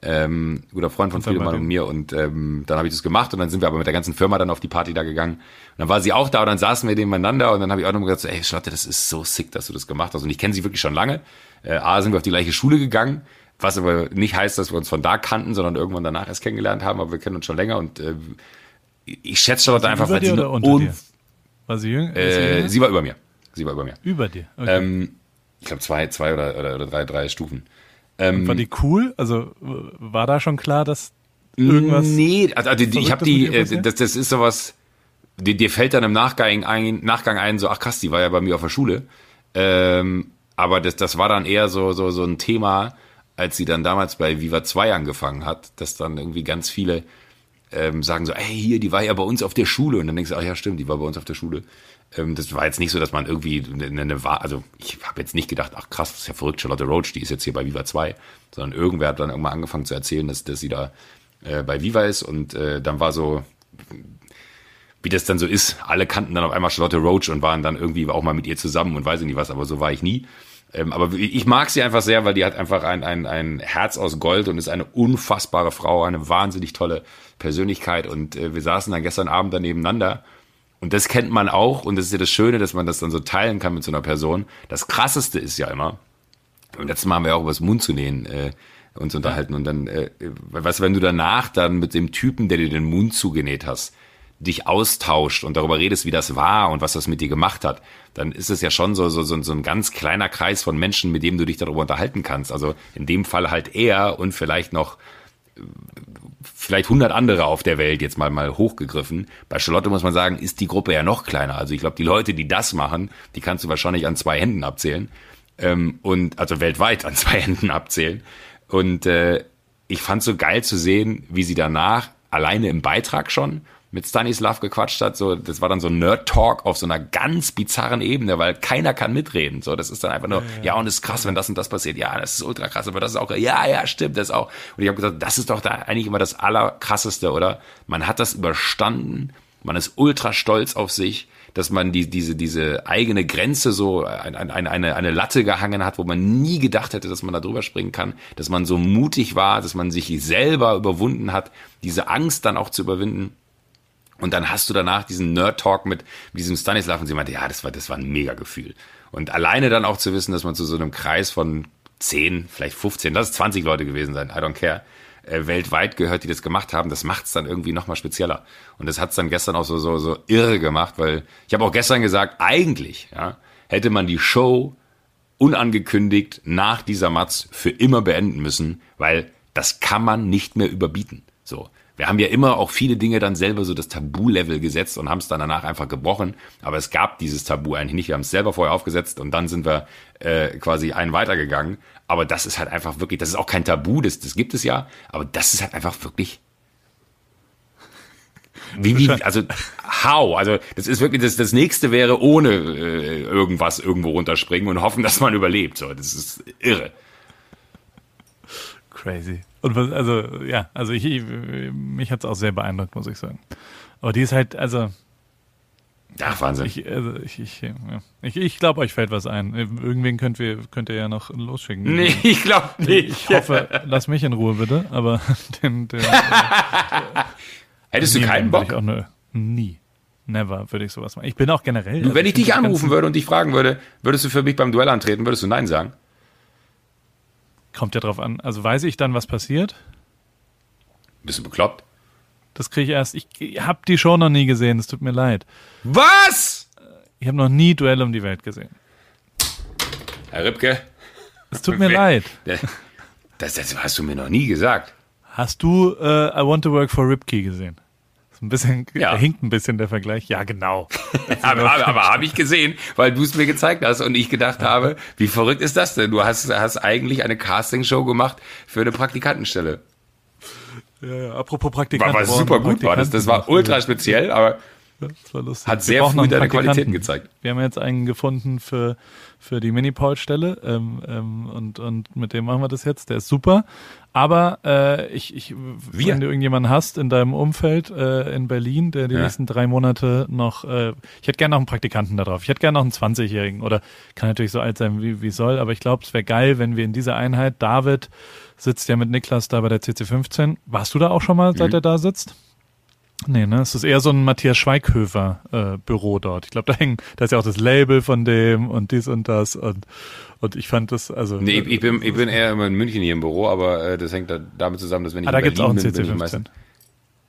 Ähm, guter Freund von Friedemann und mir und ähm, dann habe ich das gemacht und dann sind wir aber mit der ganzen Firma dann auf die Party da gegangen. Und dann war sie auch da und dann saßen wir nebeneinander und dann habe ich auch noch gesagt, so, ey Charlotte, das ist so sick, dass du das gemacht hast. Und ich kenne sie wirklich schon lange. Äh, A, sind wir auf die gleiche Schule gegangen, was aber nicht heißt, dass wir uns von da kannten, sondern irgendwann danach erst kennengelernt haben, aber wir kennen uns schon länger und äh, ich schätze Charlotte einfach, weil sie eine unter un? War sie jünger? ist sie äh, jünger? sie war über mir. Sie war über mir. über dir. Okay. Ähm, ich glaube zwei, zwei oder, oder, oder drei, drei Stufen. Ähm, war die cool? Also war da schon klar, dass irgendwas? Nee, also, also ich habe die, äh, das, das ist sowas, dir, dir fällt dann im Nachgang ein, Nachgang ein, so, ach krass, die war ja bei mir auf der Schule. Ähm, aber das, das war dann eher so, so, so ein Thema, als sie dann damals bei Viva 2 angefangen hat, dass dann irgendwie ganz viele ähm, sagen so, ey, hier, die war ja bei uns auf der Schule. Und dann denkst du, ach ja, stimmt, die war bei uns auf der Schule. Ähm, das war jetzt nicht so, dass man irgendwie eine, eine war, also ich habe jetzt nicht gedacht, ach krass, das ist ja verrückt, Charlotte Roach, die ist jetzt hier bei Viva 2, sondern irgendwer hat dann irgendwann angefangen zu erzählen, dass, dass sie da äh, bei Viva ist und äh, dann war so, wie das dann so ist, alle kannten dann auf einmal Charlotte Roach und waren dann irgendwie auch mal mit ihr zusammen und weiß ich nicht was, aber so war ich nie. Ähm, aber ich mag sie einfach sehr, weil die hat einfach ein, ein, ein Herz aus Gold und ist eine unfassbare Frau, eine wahnsinnig tolle Persönlichkeit. Und äh, wir saßen dann gestern Abend dann nebeneinander. Und das kennt man auch. Und das ist ja das Schöne, dass man das dann so teilen kann mit so einer Person. Das Krasseste ist ja immer, und letztes Mal haben wir auch über das Mund zu nähen äh, uns unterhalten. Und dann, äh, was, wenn du danach dann mit dem Typen, der dir den Mund zugenäht hast, dich austauscht und darüber redest, wie das war und was das mit dir gemacht hat, dann ist es ja schon so, so, so, so ein ganz kleiner Kreis von Menschen, mit dem du dich darüber unterhalten kannst. Also in dem Fall halt er und vielleicht noch vielleicht 100 andere auf der Welt jetzt mal mal hochgegriffen. Bei Charlotte muss man sagen, ist die Gruppe ja noch kleiner. Also ich glaube, die Leute, die das machen, die kannst du wahrscheinlich an zwei Händen abzählen ähm, und also weltweit an [laughs] zwei Händen abzählen. Und äh, ich fand so geil zu sehen, wie sie danach alleine im Beitrag schon mit Stanislav gequatscht hat. So, das war dann so Nerd-Talk auf so einer ganz bizarren Ebene, weil keiner kann mitreden. So, das ist dann einfach nur, ja, ja und es ist krass, wenn das und das passiert. Ja, das ist ultra krass, aber das ist auch, ja, ja, stimmt, das auch. Und ich habe gesagt, das ist doch da eigentlich immer das Allerkrasseste, oder? Man hat das überstanden, man ist ultra stolz auf sich, dass man die, diese, diese eigene Grenze so ein, ein, eine, eine Latte gehangen hat, wo man nie gedacht hätte, dass man da drüber springen kann, dass man so mutig war, dass man sich selber überwunden hat, diese Angst dann auch zu überwinden. Und dann hast du danach diesen Nerd-Talk mit, mit diesem Stanislav und sie meinte, ja, das war, das war ein mega Gefühl. Und alleine dann auch zu wissen, dass man zu so einem Kreis von 10, vielleicht 15, lass es 20 Leute gewesen sein, I don't care, äh, weltweit gehört, die das gemacht haben, das macht es dann irgendwie nochmal spezieller. Und das hat es dann gestern auch so, so, so irre gemacht, weil ich habe auch gestern gesagt, eigentlich ja, hätte man die Show unangekündigt nach dieser Matz für immer beenden müssen, weil das kann man nicht mehr überbieten. So. Wir haben ja immer auch viele Dinge dann selber so das Tabu-Level gesetzt und haben es dann danach einfach gebrochen. Aber es gab dieses Tabu eigentlich nicht. Wir haben es selber vorher aufgesetzt und dann sind wir äh, quasi einen weitergegangen. Aber das ist halt einfach wirklich, das ist auch kein Tabu, das, das gibt es ja. Aber das ist halt einfach wirklich [laughs] wie, wie, also how? Also das ist wirklich das, das nächste wäre ohne äh, irgendwas irgendwo runterspringen und hoffen, dass man überlebt. So, das ist irre. Crazy. Und was, also, ja, also ich, ich mich hat's auch sehr beeindruckt, muss ich sagen. Aber die ist halt, also, Ach, Wahnsinn. ich, also ich, ich, ja. ich, ich glaube, euch fällt was ein. Irgendwen könnt ihr, könnt ihr ja noch losschicken. nee, ich glaube nicht. Ich hoffe, lass mich in Ruhe bitte, aber [laughs] den, den Hättest du keinen Bock? Nur, nie. Never würde ich sowas machen. Ich bin auch generell. Du, wenn ich dich anrufen würde und dich fragen würde, würdest du für mich beim Duell antreten, würdest du Nein sagen? Kommt ja drauf an. Also weiß ich dann, was passiert? Bist du bekloppt? Das kriege ich erst. Ich habe die Show noch nie gesehen. Es tut mir leid. Was? Ich habe noch nie Duell um die Welt gesehen. Herr Ripke, Es tut mir leid. das, das hast du mir noch nie gesagt. Hast du äh, I Want to Work for Ripkey gesehen? Ein bisschen, Ja. hinkt ein bisschen der Vergleich. Ja, genau. [laughs] Aber, aber, aber habe ich gesehen, weil du es mir gezeigt hast und ich gedacht habe, wie verrückt ist das denn? Du hast, hast eigentlich eine Castingshow gemacht für eine Praktikantenstelle. Ja, ja, apropos Praktikant. War, war super gut, war das. Das war ultra speziell, aber Das war lustig. Hat sehr früh deine Qualitäten gezeigt. Wir haben jetzt einen gefunden für, für die Mini-Paul-Stelle ähm, ähm, und, und mit dem machen wir das jetzt. Der ist super. Aber äh, ich, ich wir? wenn du irgendjemanden hast in deinem Umfeld äh, in Berlin, der die ja. nächsten drei Monate noch, äh, ich hätte gerne noch einen Praktikanten da drauf. Ich hätte gerne noch einen 20-Jährigen oder kann natürlich so alt sein, wie, wie soll, aber ich glaube, es wäre geil, wenn wir in dieser Einheit, David sitzt ja mit Niklas da bei der CC15. Warst du da auch schon mal, seit mhm. er da sitzt? Nee, ne? Es ist eher so ein Matthias Schweighöfer äh, Büro dort. Ich glaube, da hängen, da ist ja auch das Label von dem und dies und das und und ich fand das also. Nee, ich, ich bin ich bin eher immer in München hier im Büro, aber äh, das hängt da damit zusammen, dass wenn ich ah, da gibt's auch bin, CC15. bin ich meistens,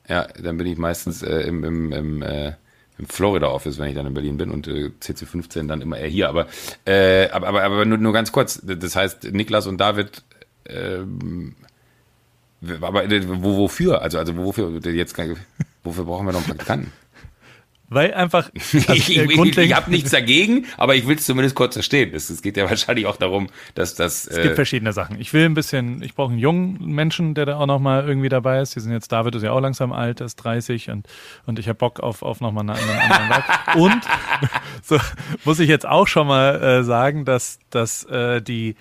ja, dann bin ich meistens äh, im im, im äh, im Florida Office, wenn ich dann in Berlin bin und äh, CC15 dann immer eher hier. Aber äh, aber aber, aber nur, nur ganz kurz. Das heißt, Niklas und David ähm, aber äh, wo, wofür? Also, also wofür jetzt wofür brauchen wir noch einen Praktikanten? [laughs] Weil einfach. [laughs] Also ich ich, ich, ich habe nichts dagegen, aber ich will es zumindest kurz verstehen. Es, es geht ja [laughs] wahrscheinlich auch darum, dass das. Es gibt äh, verschiedene Sachen. Ich will ein bisschen, ich brauche einen jungen Menschen, der da auch nochmal irgendwie dabei ist. Die sind jetzt, David ist ja auch langsam alt, ist 30 und, und ich habe Bock auf, auf nochmal einen, einen anderen Vibe. Und so muss ich jetzt auch schon mal äh, sagen, dass, dass äh, die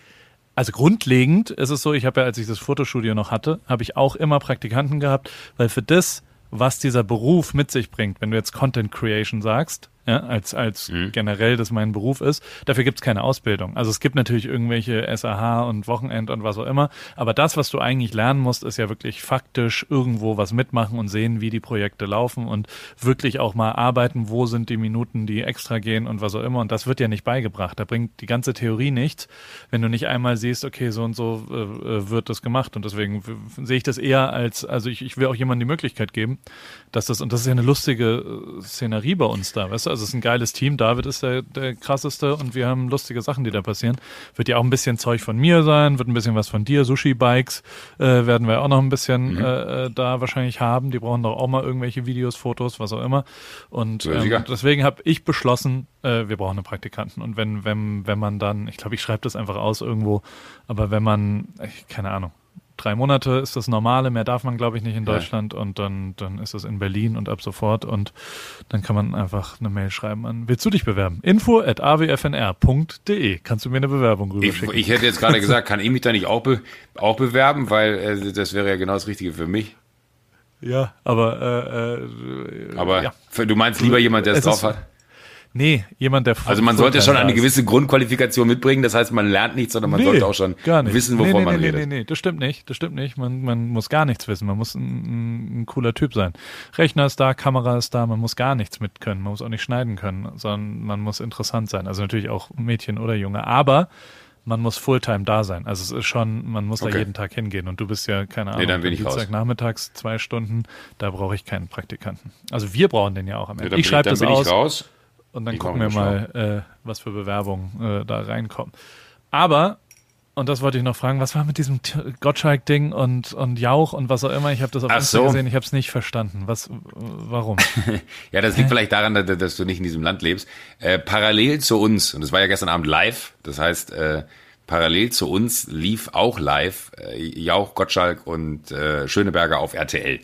also grundlegend ist es so, ich habe ja, als ich das Fotostudio noch hatte, habe ich auch immer Praktikanten gehabt, weil für das, was dieser Beruf mit sich bringt, wenn du jetzt Content Creation sagst, ja, als, als mhm. generell das mein Beruf ist. Dafür gibt es keine Ausbildung. Also es gibt natürlich irgendwelche SAH und Wochenend und was auch immer, aber das, was du eigentlich lernen musst, ist ja wirklich faktisch irgendwo was mitmachen und sehen, wie die Projekte laufen und wirklich auch mal arbeiten, wo sind die Minuten, die extra gehen und was auch immer. Und das wird ja nicht beigebracht. Da bringt die ganze Theorie nichts, wenn du nicht einmal siehst, okay, so und so äh, äh wird das gemacht. Und deswegen sehe ich das eher als, also ich, ich will auch jemandem die Möglichkeit geben, dass das, und das ist ja eine lustige äh, Szenerie bei uns da, weißt du, also es ist ein geiles Team. David ist der, der krasseste und wir haben lustige Sachen, die da passieren. Wird ja auch ein bisschen Zeug von mir sein, wird ein bisschen was von dir. Sushi-Bikes äh, werden wir auch noch ein bisschen mhm. äh, äh da wahrscheinlich haben. Die brauchen doch auch mal irgendwelche Videos, Fotos, was auch immer. Und ähm, deswegen habe ich beschlossen, äh, wir brauchen einen Praktikanten. Und wenn, wenn, wenn man dann, ich glaube, ich schreibe das einfach aus irgendwo, aber wenn man, ich, keine Ahnung, drei Monate ist das Normale, mehr darf man, glaube ich, nicht in Deutschland ja. und dann, dann ist es in Berlin und ab sofort und dann kann man einfach eine Mail schreiben an, willst du dich bewerben? Info at awfnr.de. Kannst du mir eine Bewerbung rüberschicken? Ich, ich hätte jetzt gerade [laughs] gesagt, kann ich mich da nicht auch, be, auch bewerben, weil äh, das wäre ja genau das Richtige für mich. Ja, aber äh, äh, aber ja. Du meinst lieber jemand, der es drauf hat? Nee, jemand, der Also man sollte schon eine gewisse Grundqualifikation mitbringen, das heißt, man lernt nichts, sondern man nee, sollte auch schon wissen, wovon nee, nee, man redet. Nee, nee, nee, das stimmt nicht, das stimmt nicht. Man, man muss gar nichts wissen, man muss ein, ein, cooler Typ sein. Rechner ist da, Kamera ist da, man muss gar nichts mit können, man muss auch nicht schneiden können, sondern man muss interessant sein. Also natürlich auch Mädchen oder Junge, aber man muss Fulltime da sein. Also es ist schon, man muss okay. da jeden Tag hingehen. Und du bist ja, keine Ahnung, nee, dann bin ich Dienstag nachmittags zwei Stunden, da brauche ich keinen Praktikanten. Also wir brauchen den ja auch am Ende. Ja, ich schreibe das aus. raus und dann ich gucken wir mal, äh, was für Bewerbungen äh, da reinkommen. Aber, und das wollte ich noch fragen, was war mit diesem Gottschalk-Ding und, und Jauch und was auch immer? Ich habe das auf Instagram so. gesehen, ich habe es nicht verstanden. Was, warum? [laughs] ja, das liegt Hä? vielleicht daran, dass, dass, du nicht in diesem Land lebst. Äh, parallel zu uns, und das war ja gestern Abend live, das heißt, äh, parallel zu uns lief auch live äh, Jauch, Gottschalk und äh, Schöneberger auf RTL.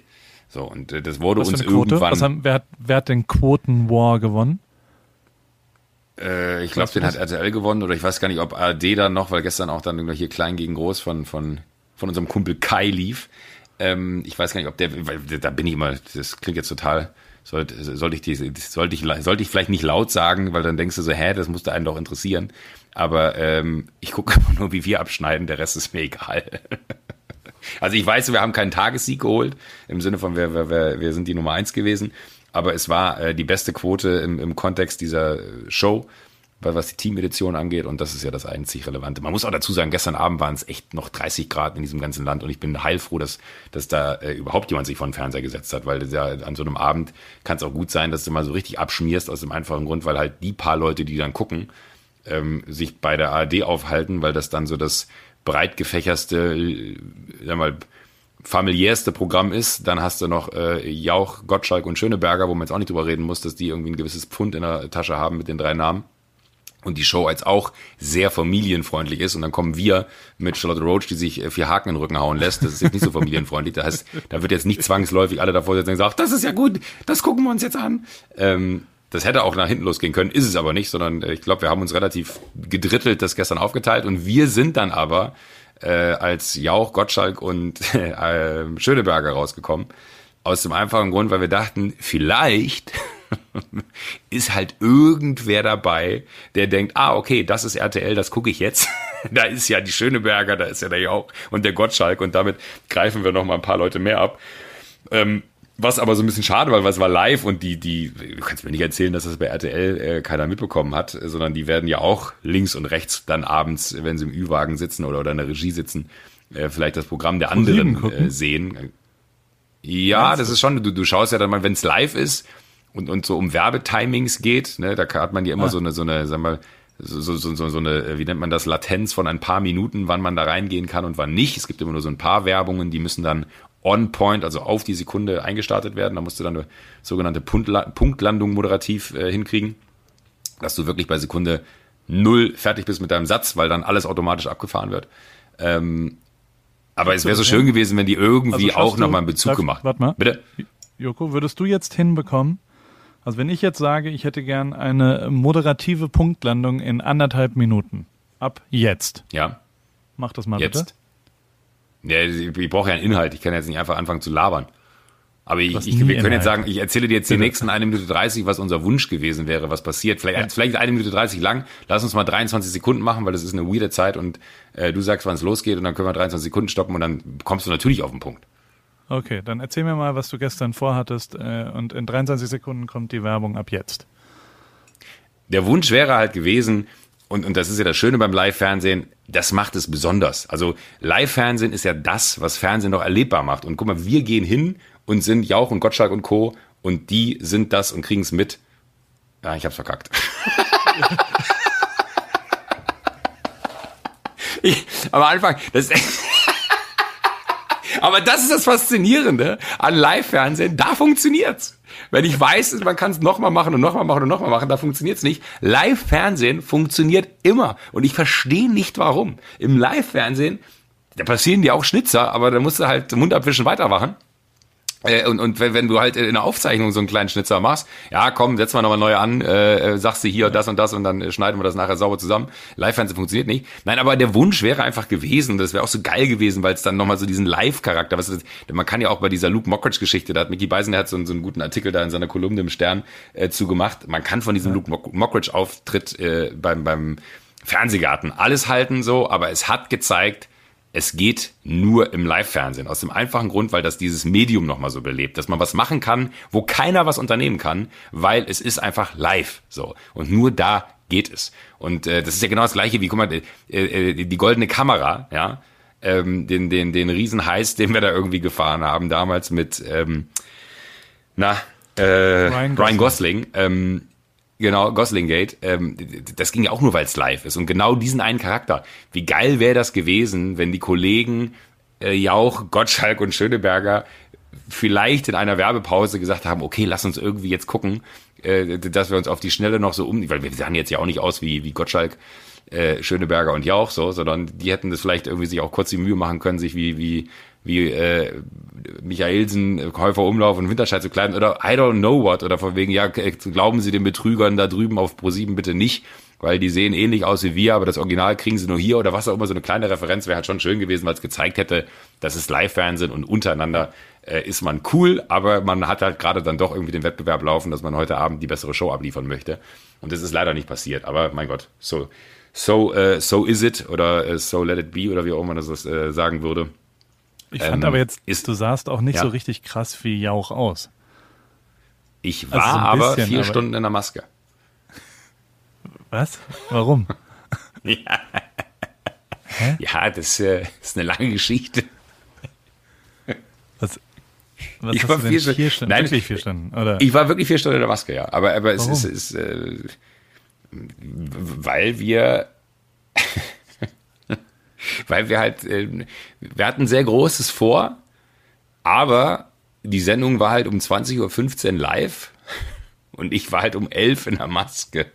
So, und das wurde uns irgendwann. Haben, wer, hat, wer hat den Quoten-War gewonnen? Äh, ich glaube, den hat RTL gewonnen oder ich weiß gar nicht, ob ARD dann noch, weil gestern auch dann hier klein gegen groß von, von, von unserem Kumpel Kai lief. Ähm, ich weiß gar nicht, ob der, weil da bin ich immer, das klingt jetzt total, sollte, sollte ich die, sollte ich, sollte ich vielleicht nicht laut sagen, weil dann denkst du so, hä, das musste einen doch interessieren. Aber ähm, ich gucke [laughs] immer nur, wie wir abschneiden, der Rest ist mir egal. [laughs] also ich weiß, wir haben keinen Tagessieg geholt, im Sinne von, wir, wir, wir sind die Nummer eins gewesen aber es war äh, die beste Quote im, im Kontext dieser Show, was die Teamedition angeht. Und das ist ja das einzig Relevante. Man muss auch dazu sagen, gestern Abend waren es echt noch 30 Grad in diesem ganzen Land. Und ich bin heilfroh, dass, dass da äh, überhaupt jemand sich vor den Fernseher gesetzt hat, weil ja, an so einem Abend kann es auch gut sein, dass du mal so richtig abschmierst aus dem einfachen Grund, weil halt die paar Leute, die dann gucken, ähm, sich bei der ARD aufhalten, weil das dann so das breit gefächerste, äh, sag mal, familiärste Programm ist, dann hast du noch äh, Jauch, Gottschalk und Schöneberger, wo man jetzt auch nicht drüber reden muss, dass die irgendwie ein gewisses Pfund in der Tasche haben mit den drei Namen. und die Show als auch sehr familienfreundlich ist und dann kommen wir mit Charlotte Roach, die sich äh, vier Haken in den Rücken hauen lässt, das ist jetzt nicht so familienfreundlich, das heißt, da wird jetzt nicht zwangsläufig alle davor sitzen und sagen, das ist ja gut, das gucken wir uns jetzt an. Ähm, das hätte auch nach hinten losgehen können, ist es aber nicht, sondern äh, ich glaube, wir haben uns relativ gedrittelt das gestern aufgeteilt und wir sind dann aber äh, als Jauch, Gottschalk und [laughs] äh, Schöneberger rausgekommen. Aus dem einfachen Grund, weil wir dachten, vielleicht [laughs] ist halt irgendwer dabei, der denkt, ah, okay, das ist RTL, das gucke ich jetzt. [laughs] da ist ja die Schöneberger, da ist ja der Jauch und der Gottschalk und damit greifen wir noch mal ein paar Leute mehr ab. Ähm, was aber so ein bisschen schade war, weil es war live und die, die, du kannst mir nicht erzählen, dass das bei RTL äh, keiner mitbekommen hat, sondern die werden ja auch links und rechts dann abends, wenn sie im Ü-Wagen sitzen oder, oder in der Regie sitzen, äh, vielleicht das Programm der anderen äh, sehen. Ja, das ist schon, du, du schaust ja dann mal, wenn es live ist und, und so um Werbetimings geht, ne, da hat man ja immer ah. so eine, so eine, sag mal, so, so, so, so eine, wie nennt man das, Latenz von ein paar Minuten, wann man da reingehen kann und wann nicht. Es gibt immer nur so ein paar Werbungen, die müssen dann on point, also auf die Sekunde eingestartet werden. Da musst du dann eine sogenannte Punktlandung moderativ äh, hinkriegen, dass du wirklich bei Sekunde null fertig bist mit deinem Satz, weil dann alles automatisch abgefahren wird. Ähm, aber es wäre so schön gewesen, wenn die irgendwie also auch nochmal einen Bezug darf, gemacht. Warte mal. Bitte? Joko, würdest du jetzt hinbekommen? Also wenn ich jetzt sage, ich hätte gern eine moderative Punktlandung in anderthalb Minuten. Ab jetzt. Ja. Mach das mal jetzt. bitte. Ja, ich brauche ja einen Inhalt. Ich kann jetzt nicht einfach anfangen zu labern. Aber ich, ich, wir können jetzt sagen, ich erzähle dir jetzt die nächsten eine Minute 30, was unser Wunsch gewesen wäre, was passiert. Vielleicht, ja. vielleicht eine Minute 30 lang. Lass uns mal 23 Sekunden machen, weil das ist eine weirde Zeit und äh, du sagst, wann es losgeht und dann können wir 23 Sekunden stoppen und dann kommst du natürlich auf den Punkt. Okay, dann erzähl mir mal, was du gestern vorhattest äh, und in 23 Sekunden kommt die Werbung ab jetzt. Der Wunsch wäre halt gewesen, und, und das ist ja das Schöne beim Live-Fernsehen, das macht es besonders. Also Live-Fernsehen ist ja das, was Fernsehen noch erlebbar macht. Und guck mal, wir gehen hin und sind Jauch und Gottschalk und Co. Und die sind das und kriegen es mit. Ja, ich hab's verkackt. [laughs] ich, am Anfang, das [laughs] Aber das ist das Faszinierende an Live-Fernsehen. Da funktioniert's. Wenn ich weiß, man kann es nochmal machen und nochmal machen und nochmal machen, da funktioniert's nicht. Live-Fernsehen funktioniert immer. Und ich verstehe nicht warum. Im Live-Fernsehen, da passieren dir auch Schnitzer, aber da musst du halt Mund abwischen weitermachen. Äh, und, und wenn, wenn du halt in der Aufzeichnung so einen kleinen Schnitzer machst, ja komm, setz mal nochmal neu an, äh, äh, sagst du hier das und das und dann schneiden wir das nachher sauber zusammen. Live-Fernsehen funktioniert nicht. Nein, aber der Wunsch wäre einfach gewesen, das wäre auch so geil gewesen, weil es dann nochmal so diesen Live-Charakter, was ist, man kann ja auch bei dieser Luke Mockridge-Geschichte, da hat Mickey Beisenherz so, so einen guten Artikel da in seiner Kolumne im Stern äh, zugemacht. Man kann von diesem ja. Luke Mockridge-Auftritt äh, beim, beim Fernsehgarten alles halten so, aber es hat gezeigt, es geht nur im Live-Fernsehen. Aus dem einfachen Grund, weil das dieses Medium nochmal so belebt, dass man was machen kann, wo keiner was unternehmen kann, weil es ist einfach live. So. Und nur da geht es. Und äh, das ist ja genau das gleiche wie, guck mal, äh, äh, die goldene Kamera, ja, ähm, den, den, den Riesenheiß, den wir da irgendwie gefahren haben, damals mit ähm, na, äh, Ryan Gosling. Ryan Gosling ähm, Genau, Gosling Gate. Ähm, das ging ja auch nur, weil es live ist. Und genau diesen einen Charakter. Wie geil wäre das gewesen, wenn die Kollegen äh, Jauch, Gottschalk und Schöneberger vielleicht in einer Werbepause gesagt haben, okay, lass uns irgendwie jetzt gucken, äh, dass wir uns auf die Schnelle noch so um, weil wir sahen jetzt ja auch nicht aus wie, wie Gottschalk, äh, Schöneberger und Jauch so, sondern die hätten das vielleicht irgendwie sich auch kurz die Mühe machen können, sich wie, wie, wie äh, Michaelsen, Käufer Umlauf und Winterscheid zu kleiden oder I don't know what oder von wegen, ja, glauben Sie den Betrügern da drüben auf Pro7 bitte nicht, weil die sehen ähnlich aus wie wir, aber das Original kriegen sie nur hier oder was auch immer, so eine kleine Referenz wäre halt schon schön gewesen, weil es gezeigt hätte, dass es Live-Fernsehen und untereinander äh, ist man cool, aber man hat halt gerade dann doch irgendwie den Wettbewerb laufen, dass man heute Abend die bessere Show abliefern möchte. Und das ist leider nicht passiert, aber mein Gott, so, so, uh, so is it oder uh, so let it be oder wie auch immer man das uh, sagen würde. Ich fand ähm, aber jetzt, ist, du sahst auch nicht ja. so richtig krass wie Jauch aus. Ich also war also so aber bisschen, vier aber Stunden in der Maske. Was? Warum? [laughs] ja. Hä? ja, das äh, ist eine lange Geschichte. Was, was ich war vier, vier Stunden. Nein, wirklich vier Stunden, oder? Ich war wirklich vier Stunden in der Maske, ja. Aber, aber es ist, ist äh, weil wir weil wir halt, äh, wir hatten sehr Großes vor, aber die Sendung war halt um 20.15 Uhr live [laughs] und ich war halt um 11 in der Maske.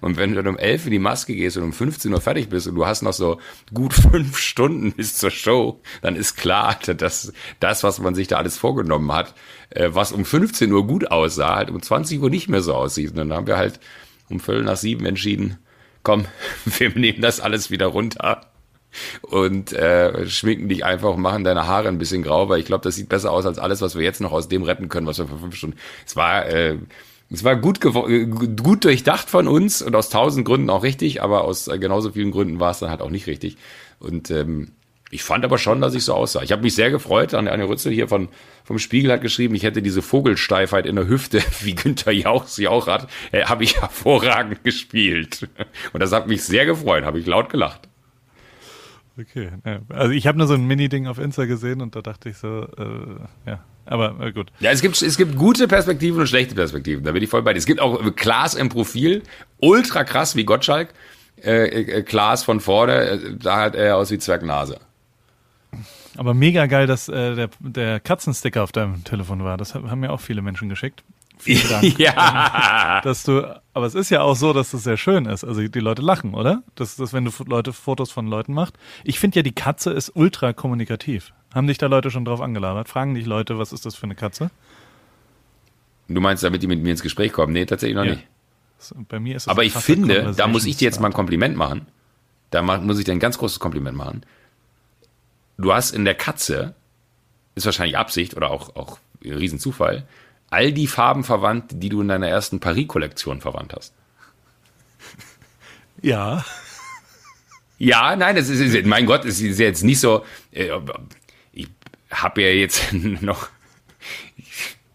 Und wenn du dann um 11 in die Maske gehst und um 15 Uhr fertig bist und du hast noch so gut [laughs] fünf Stunden bis zur Show, dann ist klar, [laughs] dass das, was man sich da alles vorgenommen hat, äh, was um 15 Uhr gut aussah, halt um 20 Uhr nicht mehr so aussieht. Und dann haben wir halt um Viertel nach sieben entschieden, komm, wir nehmen das alles wieder runter und äh, schminken dich einfach und machen deine Haare ein bisschen grau, weil ich glaube, das sieht besser aus als alles, was wir jetzt noch aus dem retten können, was wir vor fünf Stunden. Es war, äh, es war gut, äh, gut durchdacht von uns und aus tausend Gründen auch richtig, aber aus äh, genauso vielen Gründen war es dann halt auch nicht richtig. Und ähm, ich fand aber schon, dass ich so aussah. Ich habe mich sehr gefreut. Anne Rützel hier von, vom Spiegel hat geschrieben, ich hätte diese Vogelsteifheit in der Hüfte, [laughs] wie Günther Jauch sie auch hat, äh, habe ich hervorragend gespielt. [laughs] Und das hat mich sehr gefreut, habe ich laut gelacht. Okay, also ich habe nur so ein Mini-Ding auf Insta gesehen und da dachte ich so, äh, ja, aber äh, gut. Ja, es gibt, es gibt gute Perspektiven und schlechte Perspektiven, da bin ich voll bei dir. Es gibt auch Klaas im Profil, ultra krass wie Gottschalk, äh, äh, Klaas von vorne, äh, da hat er aus wie Zwergnase. Aber mega geil, dass äh, der, der Katzensticker auf deinem Telefon war. Das haben mir auch viele Menschen geschickt. Vielen Dank. [laughs] ja. Dass du, aber es ist ja auch so, dass das sehr schön ist. Also die Leute lachen, oder? Das ist, wenn du Leute Fotos von Leuten machst. Ich finde ja, die Katze ist ultra kommunikativ. Haben dich da Leute schon drauf angelabert? Fragen dich Leute, was ist das für eine Katze? Du meinst, damit die mit mir ins Gespräch kommen? Nee, tatsächlich noch ja. nicht. Bei mir ist es Aber ich finde, da muss ich dir jetzt mal ein Kompliment machen. Da muss ich dir ein ganz großes Kompliment machen. Du hast in der Katze, ist wahrscheinlich Absicht oder auch, auch Riesenzufall, all die Farben verwandt, die du in deiner ersten Paris-Kollektion verwandt hast. Ja. Ja, nein, das ist, mein Gott, es ist jetzt nicht so, äh, ich habe ja jetzt [laughs] noch,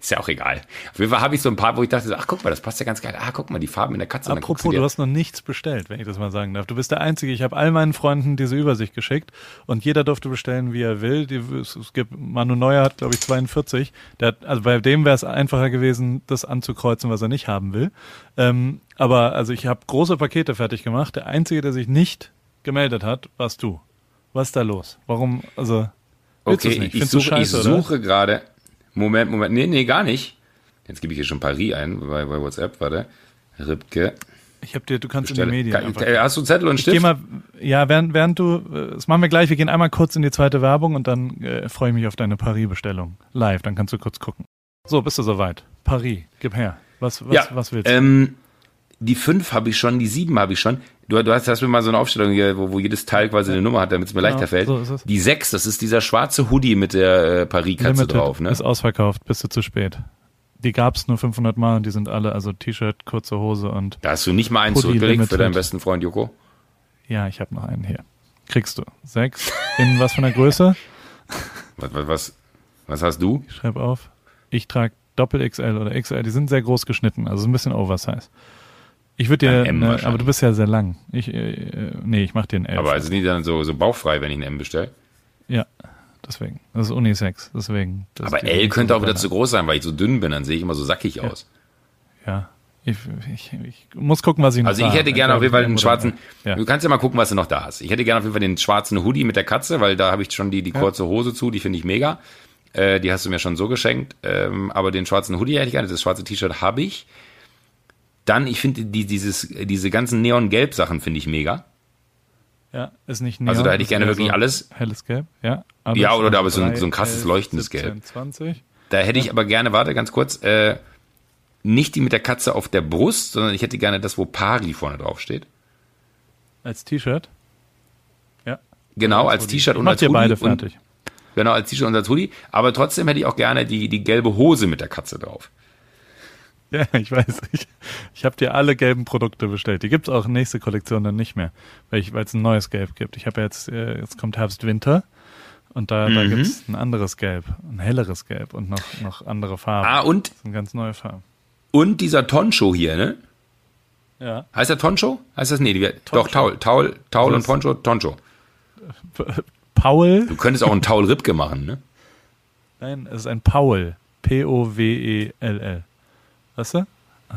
ist ja auch egal. Auf jeden Fall habe ich so ein paar, wo ich dachte, ach guck mal, das passt ja ganz geil. Ah, guck mal, die Farben in der Katze. Apropos, du, du hast noch nichts bestellt, wenn ich das mal sagen darf. Du bist der Einzige. Ich habe all meinen Freunden diese Übersicht geschickt und jeder durfte bestellen, wie er will. Die, es, es gibt, Manu Neuer hat, glaube ich, 42. Der hat, also bei dem wäre es einfacher gewesen, das anzukreuzen, was er nicht haben will. Ähm, aber also ich habe große Pakete fertig gemacht. Der Einzige, der sich nicht gemeldet hat, warst du. Was ist da los? Warum, also... Okay, ich suche, ich suche gerade Moment, Moment. Nee, nee, gar nicht. Jetzt gebe ich hier schon Paris ein bei, bei WhatsApp, warte. Ripke. Ich habe dir, du kannst Bestelle. in die Medien. Kann, äh, hast du Zettel und Stift? Ich geh mal, ja, während, während du, äh, das machen wir gleich, wir gehen einmal kurz in die zweite Werbung und dann äh, freue ich mich auf deine Paris-Bestellung. Live, dann kannst du kurz gucken. So, bist du soweit? Paris, gib her. Was, was, ja, was willst du? Ähm, die fünf habe ich schon, die sieben habe ich schon. Du, du hast, hast mir mal so eine Aufstellung hier, wo, wo jedes Teil quasi eine Nummer hat, damit es mir leichter genau, fällt. So die sechs, das ist dieser schwarze Hoodie mit der äh, Paris-Katze drauf, ne? Ist ausverkauft, bist du zu spät. Die gab's nur 500 Mal und die sind alle, also T-Shirt, kurze Hose und. Da hast du nicht mal einen zurückgelegt für deinen besten Freund Joko? Ja, ich habe noch einen hier. Kriegst du. Sechs. In was von der Größe? [laughs] Was, was, was, was hast du? Ich schreib auf. Ich trage Doppel XL oder XL. Die sind sehr groß geschnitten, also ein bisschen Oversize. Ich würde dir, ne, aber du bist ja sehr lang. Ich, äh, nee, ich mach dir ein L. Aber also nicht dann so, so bauchfrei, wenn ich ein M bestelle? Ja, deswegen. Das ist Unisex, deswegen. aber L könnte auch wieder zu groß sein, weil ich so dünn bin, dann sehe ich immer so sackig ja. aus. Ja. Ich, ich, ich muss gucken, was ich noch Also ich hätte gerne auf jeden Fall den schwarzen, ja. du kannst ja mal gucken, was du noch da hast. Ich hätte gerne auf jeden Fall den schwarzen Hoodie mit der Katze, weil da habe ich schon die, die kurze Hose zu, die finde ich mega. Äh, die hast du mir schon so geschenkt. Ähm, aber den schwarzen Hoodie hätte ich gerne, das schwarze T-Shirt habe ich. Dann, ich finde die, dieses, diese ganzen Neon-Gelb-Sachen finde ich mega. Ja, ist nicht Neon. Also da hätte ich gerne wirklich so alles. Helles Gelb, ja. ja, oder aber so ein, so ein krasses 11, leuchtendes 17, Gelb. 20. Da hätte ich aber gerne, warte ganz kurz, äh, nicht die mit der Katze auf der Brust, sondern ich hätte gerne das, wo Pari vorne drauf steht. Als T-Shirt? Ja. Genau, als T-Shirt und als Hoodie. beide fertig. Und, genau, als T-Shirt und als Hoodie. Aber trotzdem hätte ich auch gerne die, die gelbe Hose mit der Katze drauf. [laughs] Ja, ich weiß. Ich, ich habe dir alle gelben Produkte bestellt. Die gibt's auch nächste Kollektion dann nicht mehr, weil es ein neues Gelb gibt. Ich habe ja jetzt, äh, jetzt kommt Herbst, Winter und da, mhm. da gibt's ein anderes Gelb, ein helleres Gelb und noch, noch andere Farben. Ah, und? Das sind ganz neue Farben. Und dieser Toncho hier, ne? Ja. Heißt der Toncho? Heißt das? Nee, die, doch, Taul, Taul, Taul und Poncho, Toncho. [laughs] Paul? Du könntest auch einen Taul Ripke machen, ne? Nein, es ist ein Paul. P-O-W-E-L-L. Weißt du? Ach,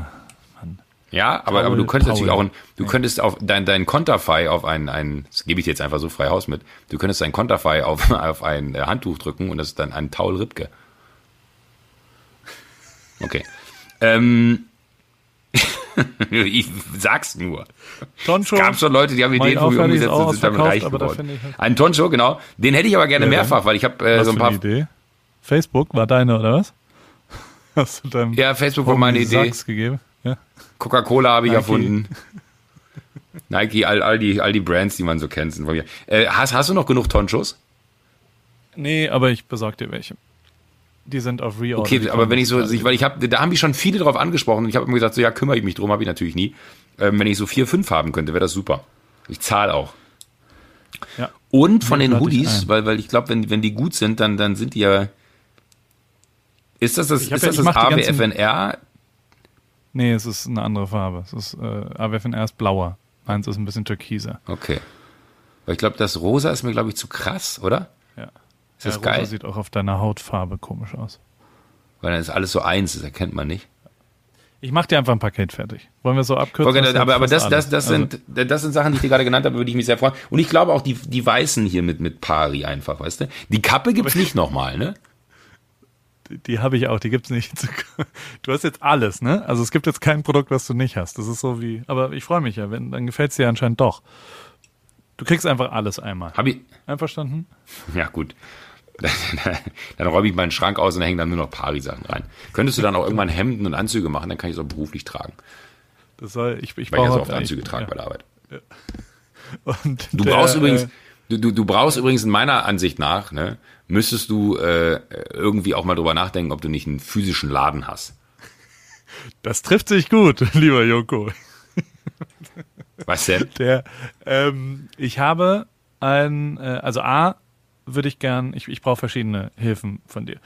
Mann. Ja, aber, aber du könntest Paul. natürlich auch, ein, du könntest auf dein, dein Konterfei auf ein, ein, das gebe ich dir jetzt einfach so frei Haus mit, du könntest dein Konterfei auf, [laughs] auf ein äh, Handtuch drücken und das ist dann ein Taul Ripke. Okay. [laughs] ähm, [laughs] ich sag's nur. Toncho. Es gab schon Leute, die haben Ideen von mir umgesetzt und sind damit reich geworden. halt- Ein Toncho, genau. Den hätte ich aber gerne Ja, mehrfach, weil ich habe äh, so ein paar... Idee? Facebook war deine, oder was? Hast du deinem Ja, Facebook war meine Idee. Sachs gegeben? Ja. Coca-Cola habe ich Nike. erfunden. Nike, all, all, die, all die Brands, die man so kennt, sind von mir. Äh, hast, hast du noch genug Tonchos? Nee, aber ich besorge dir welche. Die sind auf Reorder. Okay, Die aber wenn ich so, ich, weil ich habe, da haben mich schon viele drauf angesprochen und ich habe immer gesagt, so ja, kümmere ich mich drum, habe ich natürlich nie. Ähm, wenn ich so vier, fünf haben könnte, wäre das super. Ich zahle auch. Ja. Und von den Hoodies, weil, weil ich glaube, wenn, wenn die gut sind, dann, dann sind die ja. Ist das das, ist ja- das, AWFNR? Nee, es ist eine andere Farbe. Es ist äh, AWFNR ist blauer. Meins ist ein bisschen türkiser. Okay. Weil ich glaube, das Rosa ist mir, glaube ich, zu krass, oder? Ja. Ist das ja, geil? Rosa sieht auch auf deiner Hautfarbe komisch aus. Weil dann ist alles so eins, das erkennt man nicht. Ich mach dir einfach ein Paket fertig. Wollen wir so abkürzen? Okay, aber, aber das, das, das, Also, sind, das sind Sachen, die ich dir gerade genannt habe, die ich mich sehr freue. Und ich glaube auch die, die Weißen hier mit, mit Pari einfach, weißt du? Die Kappe gibt's [laughs] nicht nochmal, ne? Die, habe ich auch, die gibt's nicht. [laughs] Du hast jetzt alles, ne? Also es gibt jetzt kein Produkt, was du nicht hast. Das ist so wie, aber ich freue mich ja, wenn, dann gefällt's dir anscheinend doch. Du kriegst einfach alles einmal. Hab ich, Einverstanden? ja gut. [laughs] Dann räume ich meinen Schrank aus und hänge dann nur noch Pari-Sachen rein. Könntest du dann auch irgendwann Hemden und Anzüge machen, dann kann ich es auch beruflich tragen. Das soll, ich, ich Weil ich ja so brauche oft Anzüge trage bei der Arbeit. [laughs] Und Du der, brauchst übrigens, äh, du, du, du brauchst übrigens in meiner Ansicht nach, ne, müsstest du äh, irgendwie auch mal drüber nachdenken, ob du nicht einen physischen Laden hast. Das trifft sich gut, [laughs] lieber Joko. Was denn? Der, ähm, ich habe ein, äh, also A, würde ich gern, ich, ich brauche verschiedene Hilfen von dir.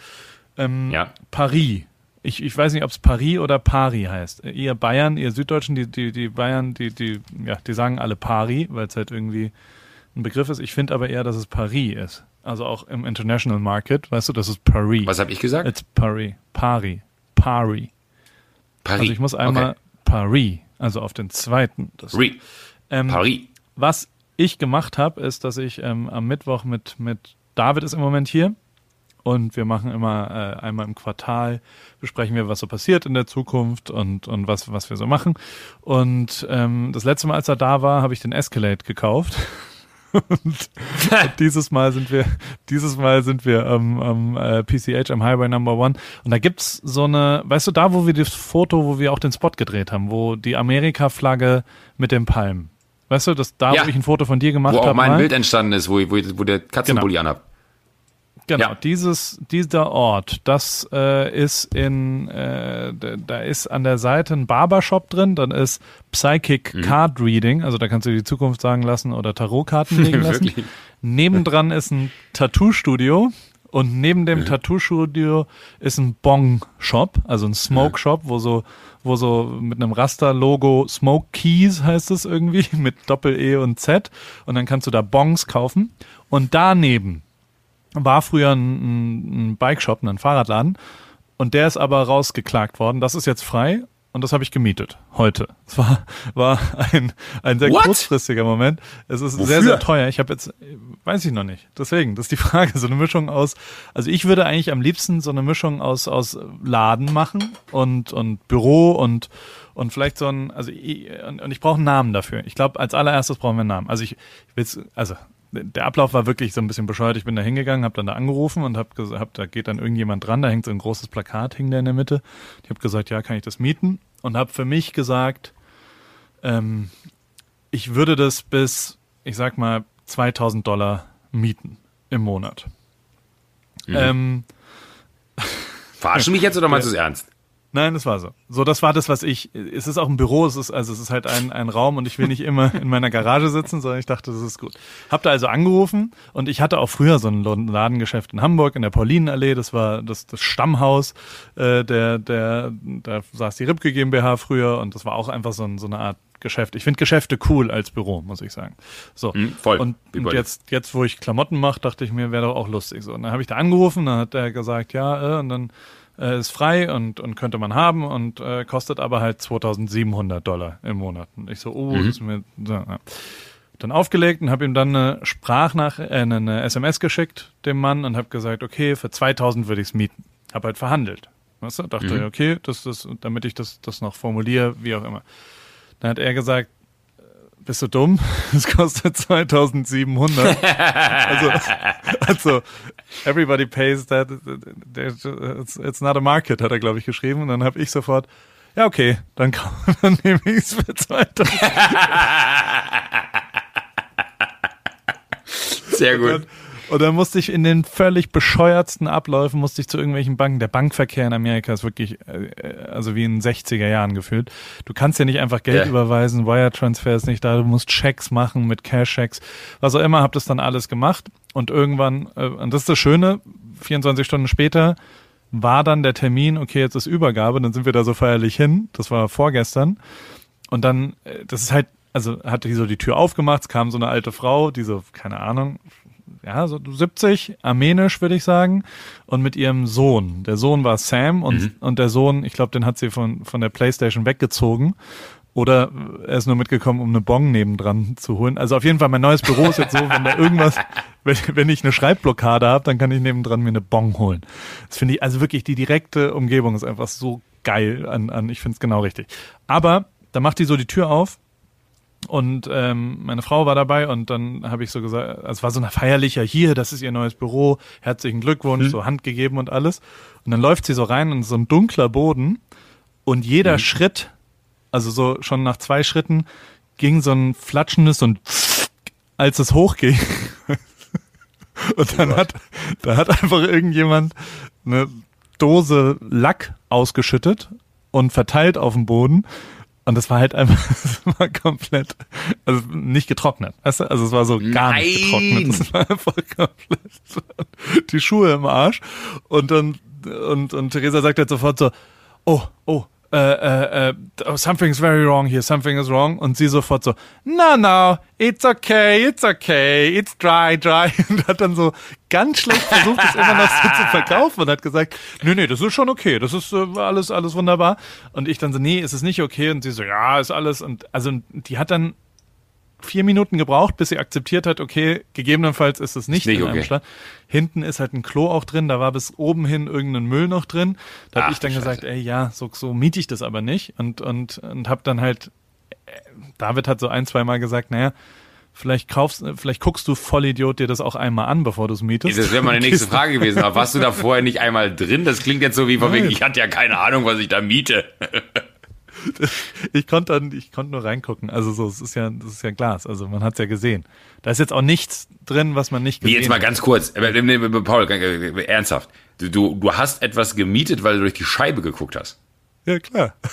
Ähm, Ja. Paris. Ich, ich weiß nicht, ob es Paris oder Pari heißt. Ihr Bayern, ihr Süddeutschen, die, die, die Bayern, die, die, ja, die sagen alle Pari, weil es halt irgendwie ein Begriff ist. Ich finde aber eher, dass es Paris ist. Also auch im International Market, weißt du, das ist Paris. Was habe ich gesagt? It's Paris. Pari. Pari. Paris. Also ich muss einmal Okay. Paris, also auf den zweiten. Das, Paris. ähm, Paris. was ich gemacht habe, ist, dass ich ähm, am Mittwoch mit, mit David ist im Moment hier und wir machen immer äh, einmal im Quartal, besprechen wir, was so passiert in der Zukunft und, und was, was wir so machen. Und ähm, das letzte Mal, als er da war, habe ich den Escalade gekauft. [laughs] und dieses Mal sind wir, dieses Mal sind wir am, am äh, PCH, am Highway Number One. Und da gibt's so eine, weißt du, da, wo wir das Foto, wo wir auch den Spot gedreht haben, wo die Amerika-Flagge mit dem Palm. Weißt du, das, da, Ja. wo ich ein Foto von dir gemacht Wo auch habe. mein mal. Bild entstanden ist, wo, wo, wo der Katzenbully anhab. Genau, Ja. dieses, dieser Ort, das äh, ist in, äh, da, ist an der Seite ein Barbershop drin, dann ist Psychic Mhm. Card Reading, also da kannst du die Zukunft sagen lassen oder Tarotkarten [laughs] legen lassen. Nebendran ist ein Tattoo-Studio und neben Mhm. dem Tattoo-Studio ist ein Bong-Shop, also ein Smoke-Shop, wo so, wo so mit einem Raster-Logo Smoke Keys heißt es irgendwie, [laughs] mit Doppel-E und Z und dann kannst du da Bongs kaufen und daneben war früher ein, ein, Bike-Shop, ein Fahrradladen und der ist aber rausgeklagt worden. Das ist jetzt frei und das habe ich gemietet heute. Es war, war ein, ein sehr What? kurzfristiger Moment. Es ist Wofür? sehr, sehr teuer. Ich habe jetzt, weiß ich noch nicht. Deswegen, das ist die Frage. So eine Mischung aus, also ich würde eigentlich am liebsten so eine Mischung aus, aus Laden machen und, und Büro und, und vielleicht so ein, also ich, und, und ich brauche einen Namen dafür. Ich glaube, als allererstes brauchen wir einen Namen. Also ich, ich will's, also der Ablauf war wirklich so ein bisschen bescheuert. Ich bin da hingegangen, habe dann da angerufen und habe gesagt, da geht dann irgendjemand dran, da hängt so ein großes Plakat, hing da in der Mitte. Ich habe gesagt, ja, kann ich das mieten? Und habe für mich gesagt, ähm, ich würde das bis, ich sag mal, 2000 Dollar mieten im Monat. Mhm. Ähm, Verarschen du mich jetzt oder meinst du es ernst? Nein, das war so. So, das war das, was ich. Es ist auch ein Büro, es ist also es ist halt ein, ein Raum und ich will nicht immer in meiner Garage sitzen, sondern ich dachte, das ist gut. Hab da also angerufen und ich hatte auch früher so ein Ladengeschäft in Hamburg in der Paulinenallee. Das war das, das Stammhaus äh, der der da saß die Ribke GmbH früher und das war auch einfach so, ein, so eine Art Geschäft. Ich finde Geschäfte cool als Büro, muss ich sagen. So Hm, voll. und, und jetzt jetzt wo ich Klamotten mache, dachte ich mir, wäre doch auch lustig so. Und dann habe ich da angerufen, dann hat er gesagt, ja, äh, und dann äh, ist frei und, und könnte man haben und äh, kostet aber halt 2700 Dollar im Monat. Und ich so, oh, das ist mir, so, ja. Dann aufgelegt und habe ihm dann eine Sprachnach, äh, eine, eine SMS geschickt, dem Mann, und habe gesagt, okay, für 2000 würde ich es mieten. Habe halt verhandelt. Weißt du? Dachte, mhm. okay, das, das, damit ich das, das noch formuliere, wie auch immer. Dann hat er gesagt, bist du dumm? [laughs] Es kostet 2700. also, also, everybody pays that. It's, it's not a market, hat er, glaube ich, geschrieben. Und dann habe ich sofort, ja, okay, dann, [laughs] dann nehme ich es für 2000. [laughs] Sehr gut. Und dann musste ich in den völlig bescheuertsten Abläufen, musste ich zu irgendwelchen Banken. Der Bankverkehr in Amerika ist wirklich, äh, also wie in den 60er Jahren gefühlt. Du kannst ja nicht einfach Geld ja. überweisen, Wire-Transfer ist nicht da, du musst Checks machen mit Cash-Checks, was auch immer, hab das dann alles gemacht. Und irgendwann, äh, und das ist das Schöne, 24 Stunden später war dann der Termin, okay, jetzt ist Übergabe, dann sind wir da so feierlich hin, das war vorgestern. Und dann, äh, das ist halt, also hatte die so die Tür aufgemacht, es kam so eine alte Frau, die so, keine Ahnung, ja, so 70, armenisch würde ich sagen, und mit ihrem Sohn. Der Sohn war Sam und, mhm. und der Sohn, ich glaube, den hat sie von, von der Playstation weggezogen. Oder er ist nur mitgekommen, um eine Bong nebendran zu holen. Also auf jeden Fall, mein neues Büro ist jetzt so, wenn da irgendwas, [laughs] wenn, wenn ich eine Schreibblockade habe, dann kann ich nebendran mir eine Bong holen. Das finde ich, also wirklich die direkte Umgebung ist einfach so geil an, an ich finde es genau richtig. Aber da macht die so die Tür auf und ähm, meine Frau war dabei und dann habe ich so gesagt, es war so ein feierlicher hier, das ist ihr neues Büro, herzlichen Glückwunsch, mhm. so Hand gegeben und alles. Und dann läuft sie so rein in so ein dunkler Boden und jeder mhm. Schritt, also so schon nach zwei Schritten, ging so ein flatschendes und als es hochging. [laughs] und dann oh hat, da hat einfach irgendjemand eine Dose Lack ausgeschüttet und verteilt auf dem Boden und das war halt einfach, [laughs] das war komplett, also nicht getrocknet. Weißt du? Also es war so gar Nein. nicht getrocknet. Das war einfach komplett die Schuhe im Arsch. Und dann, und, und Theresa sagt halt sofort so, oh, oh, uh, uh, uh, something's very wrong here, something is wrong. Und sie sofort so, no, no, it's okay, it's okay, it's dry, dry. [laughs] Und hat dann so ganz schlecht versucht, es immer noch so zu verkaufen und hat gesagt, nee, nee, das ist schon okay, das ist äh, alles, alles wunderbar. Und ich dann so, nee, ist es nicht okay? Und sie so, ja, ist alles. Und also die hat dann vier Minuten gebraucht, bis sie akzeptiert hat, okay, gegebenenfalls ist es nicht, nicht in einem okay. Hinten ist halt ein Klo auch drin, da war bis oben hin irgendein Müll noch drin. Da habe ich dann gesagt, ey, ja, so, so miete ich das aber nicht. Und, und, und habe dann halt, David hat so ein, zwei Mal gesagt, naja, Vielleicht kaufst, vielleicht guckst du Vollidiot dir das auch einmal an, bevor [laughs] du es mietest. Das wäre meine nächste Frage gewesen. Aber warst du da vorher nicht einmal drin? Das klingt jetzt so wie von wegen, ich hatte ja keine Ahnung, was ich da miete. [laughs] ich konnte dann, ich konnte nur reingucken. Also so, es ist ja, das ist ja Glas. Also man hat es ja gesehen. Da ist jetzt auch nichts drin, was man nicht gesehen hat. Wie jetzt mal ganz kurz, äh, Paul, äh, ernsthaft. Du, du, du hast etwas gemietet, weil du durch die Scheibe geguckt hast. Ja, klar. [laughs]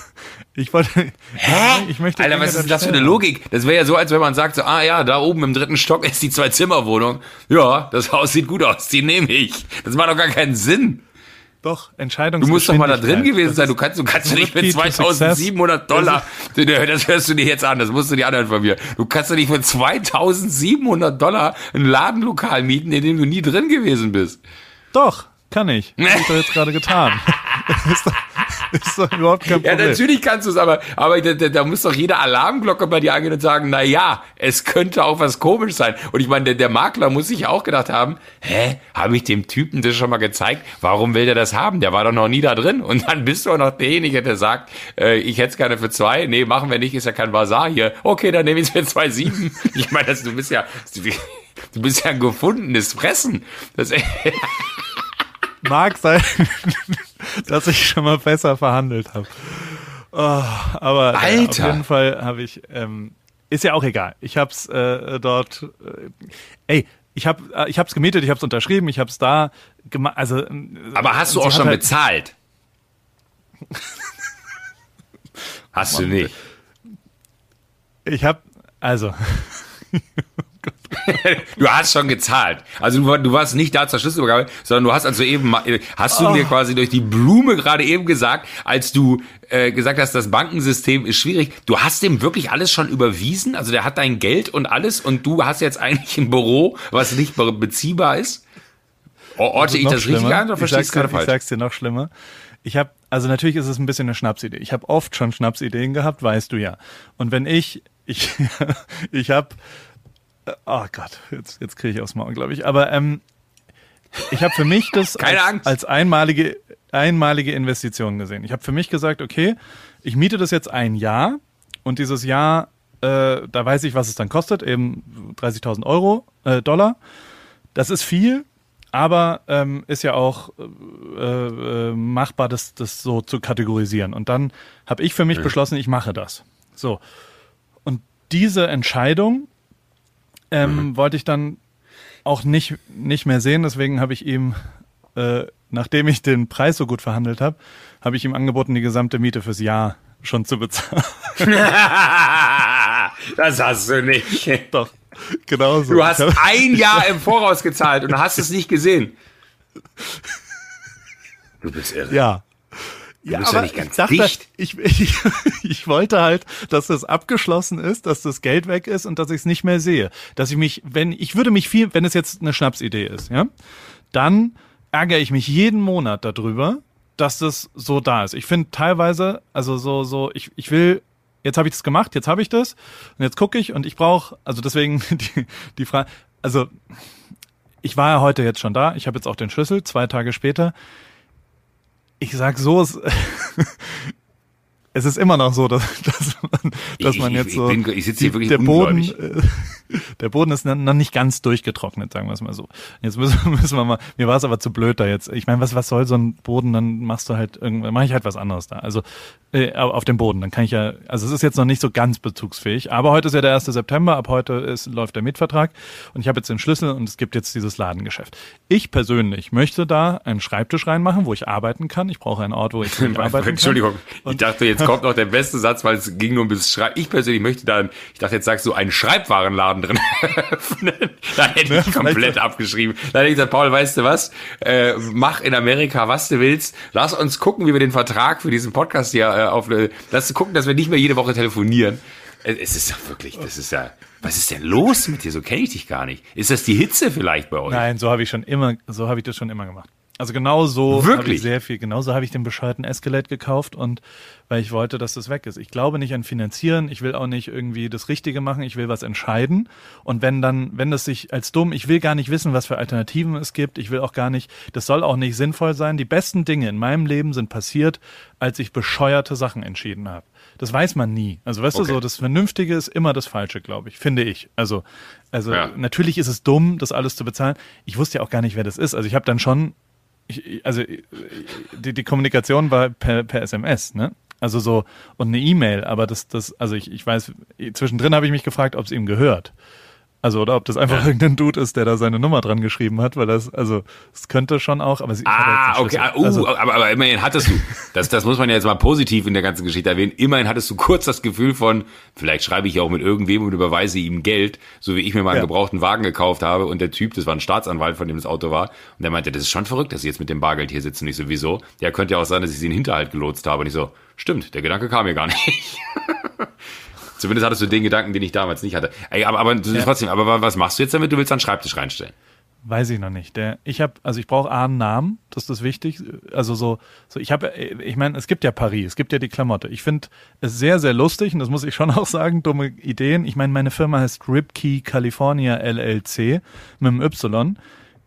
Ich wollte. Hä? Ich möchte Alter, was ist das für eine Logik? Das wäre ja so, als wenn man sagt, so, ah ja, da oben im dritten Stock [laughs] ist die Zwei-Zimmer-Wohnung. Ja, das Haus sieht gut aus, die nehme ich. Das macht doch gar keinen Sinn. Doch, Entscheidung. Du musst doch mal da drin gewesen sein. Du kannst, du kannst nicht mit 2700 Dollar, [laughs] das hörst du dir jetzt an, das musst du dir anhören von mir. Du kannst doch nicht für 2700 Dollar ein Ladenlokal mieten, in dem du nie drin gewesen bist. Doch, kann ich. Das [laughs] hab ich doch jetzt gerade getan. [laughs] ist, doch, ist doch überhaupt kein Problem. Ja, natürlich kannst du es, aber, aber da, da, da muss doch jede Alarmglocke bei dir angehen und sagen, na ja, es könnte auch was komisch sein. Und ich meine, der, der Makler muss sich auch gedacht haben, hä, habe ich dem Typen das schon mal gezeigt? Warum will der das haben? Der war doch noch nie da drin. Und dann bist du auch noch derjenige, der sagt, äh, ich hätte es gerne für zwei. Nee, machen wir nicht, ist ja kein Bazar hier. Okay, dann nehme ich es für zwei sieben. [laughs] Ich meine, du bist ja, du bist ja ein gefundenes Fressen. Das, Mag sein, [laughs] dass ich schon mal besser verhandelt habe. Oh, aber Alter. Ja, auf jeden Fall habe ich, ähm, ist ja auch egal. Ich habe es äh, dort, äh, ey, ich habe äh, ich hab's gemietet, ich habe es unterschrieben, ich habe es da gemacht. Also, äh, aber hast du auch schon halt bezahlt? hast du nicht? Ich habe, also. [laughs] [laughs] du hast schon gezahlt. Also du, du, warst nicht da zur Schlüsselübergabe, sondern du hast also eben, hast du oh. mir quasi durch die Blume gerade eben gesagt, als du äh, gesagt hast, das Bankensystem ist schwierig. Du hast dem wirklich alles schon überwiesen? Also der hat dein Geld und alles und du hast jetzt eigentlich ein Büro, was nicht beziehbar ist? Orte ich das richtig an oder verstehst du gerade falsch? Ich sag's dir noch schlimmer. Ich habe, also natürlich ist es ein bisschen eine Schnapsidee. Ich habe oft schon Schnapsideen gehabt, weißt du ja. Und wenn ich, ich, [laughs] ich habe Oh Gott, jetzt, jetzt kriege ich aufs Maul, glaube ich. Aber ähm, ich habe für mich [laughs] das als, als, einmalige einmalige Investition gesehen. Ich habe für mich gesagt, okay, ich miete das jetzt ein Jahr und dieses Jahr, äh, da weiß ich, was es dann kostet, eben 30.000 Euro, äh, Dollar. Das ist viel, aber ähm, ist ja auch äh, äh, machbar, das, das so zu kategorisieren. Und dann habe ich für mich beschlossen, ich mache das. So. Und diese Entscheidung ähm, mhm. wollte ich dann auch nicht, nicht mehr sehen. Deswegen habe ich ihm, äh, nachdem ich den Preis so gut verhandelt habe, habe ich ihm angeboten, die gesamte Miete fürs Jahr schon zu bezahlen. [laughs] das hast du nicht. Doch, genau so. Du hast ein Jahr im Voraus gezahlt und hast es nicht gesehen. Du bist irre. Ja. Du ja, bist ja nicht ganz ich dachte, dicht. Ich, [laughs] ich, ich wollte halt, dass das abgeschlossen ist, dass das Geld weg ist und dass ich es nicht mehr sehe. Dass ich mich, wenn, ich würde mich viel, wenn es jetzt eine Schnapsidee ist, ja, dann ärgere ich mich jeden Monat darüber, dass das so da ist. Ich finde teilweise, also so, so, ich, ich will, jetzt habe ich das gemacht, jetzt habe ich das und jetzt gucke ich und ich brauche, also deswegen [laughs] die, die Frage, also ich war ja heute jetzt schon da, ich habe jetzt auch den Schlüssel, zwei Tage später ich sag so, es, [laughs] es ist immer noch so, dass, dass man, dass man jetzt so. Ich, bin, ich sitze hier wirklich der Boden, äh, der Boden ist noch nicht ganz durchgetrocknet, sagen wir es mal so. Jetzt müssen, [laughs] müssen wir mal. Mir war es aber zu blöd da jetzt. Ich meine, was was soll so ein Boden? Dann machst du halt irgendwann mache ich halt was anderes da. Also äh, auf dem Boden. Dann kann ich ja. Also es ist jetzt noch nicht so ganz bezugsfähig. Aber heute ist ja der 1. September. Ab heute ist, läuft der Mietvertrag und ich habe jetzt den Schlüssel und es gibt jetzt dieses Ladengeschäft. Ich persönlich möchte da einen Schreibtisch reinmachen, wo ich arbeiten kann. Ich brauche einen Ort, wo ich [laughs] arbeiten kann. Entschuldigung. ich dachte jetzt kommt noch der beste Satz, weil es ging nur um das Schreib. Ich persönlich möchte da, ich dachte jetzt sagst du einen Schreibwarenladen drin [laughs] da hätte ich komplett abgeschrieben. Da hätte ich gesagt, Paul, weißt du was? Äh, mach in Amerika, was du willst. Lass uns gucken, wie wir den Vertrag für diesen Podcast hier äh, auf. Äh, lass uns gucken, dass wir nicht mehr jede Woche telefonieren. Es ist ja wirklich, das ist ja. Was ist denn los mit dir? So kenne ich dich gar nicht. Ist das die Hitze vielleicht bei euch? Nein, so habe ich schon immer, so habe ich das schon immer gemacht. Also genau so habe ich sehr viel, genauso habe ich den bescheuerten Escalate gekauft und weil ich wollte, dass das weg ist. Ich glaube nicht an Finanzieren, ich will auch nicht irgendwie das Richtige machen, ich will was entscheiden. Und wenn dann, wenn das sich als dumm, ich will gar nicht wissen, was für Alternativen es gibt, ich will auch gar nicht, das soll auch nicht sinnvoll sein. Die besten Dinge in meinem Leben sind passiert, als ich bescheuerte Sachen entschieden habe. Das weiß man nie. Also weißt okay. du so, das Vernünftige ist immer das Falsche, glaube ich, finde ich. Also, also ja. natürlich ist es dumm, das alles zu bezahlen. Ich wusste ja auch gar nicht, wer das ist. Also ich habe dann schon ich, also die, die Kommunikation war per, per SMS, ne? Also so und eine E-Mail, aber das, das, also ich, ich weiß, zwischendrin habe ich mich gefragt, ob es ihm gehört. Also, oder ob das einfach ja. irgendein Dude ist, der da seine Nummer dran geschrieben hat, weil das, also, es könnte schon auch, aber sie Ah, okay, ah, uh, also, aber, aber immerhin hattest du, das, das muss man ja jetzt mal positiv in der ganzen Geschichte erwähnen, immerhin hattest du kurz das Gefühl von, vielleicht schreibe ich ja auch mit irgendwem und überweise ihm Geld, so wie ich mir mal einen ja. gebrauchten Wagen gekauft habe und der Typ, das war ein Staatsanwalt, von dem das Auto war, und der meinte, das ist schon verrückt, dass sie jetzt mit dem Bargeld hier sitzen, nicht sowieso. Ja, könnte ja auch sein, dass ich sie in den Hinterhalt gelotst habe und ich so, stimmt, der Gedanke kam mir gar nicht. [laughs] Zumindest hattest du den Gedanken, den ich damals nicht hatte. Ey, aber, aber ja. trotzdem, aber was machst du jetzt damit? Du willst einen Schreibtisch reinstellen. Weiß ich noch nicht. Der, ich habe, also ich brauche A einen Namen, das ist das wichtig. Also so, so ich habe, ich meine, es gibt ja Paris, es gibt ja die Klamotte. Ich finde es sehr, sehr lustig und das muss ich schon [laughs] auch sagen, dumme Ideen. Ich meine, meine Firma heißt Ripkey California LLC mit dem Y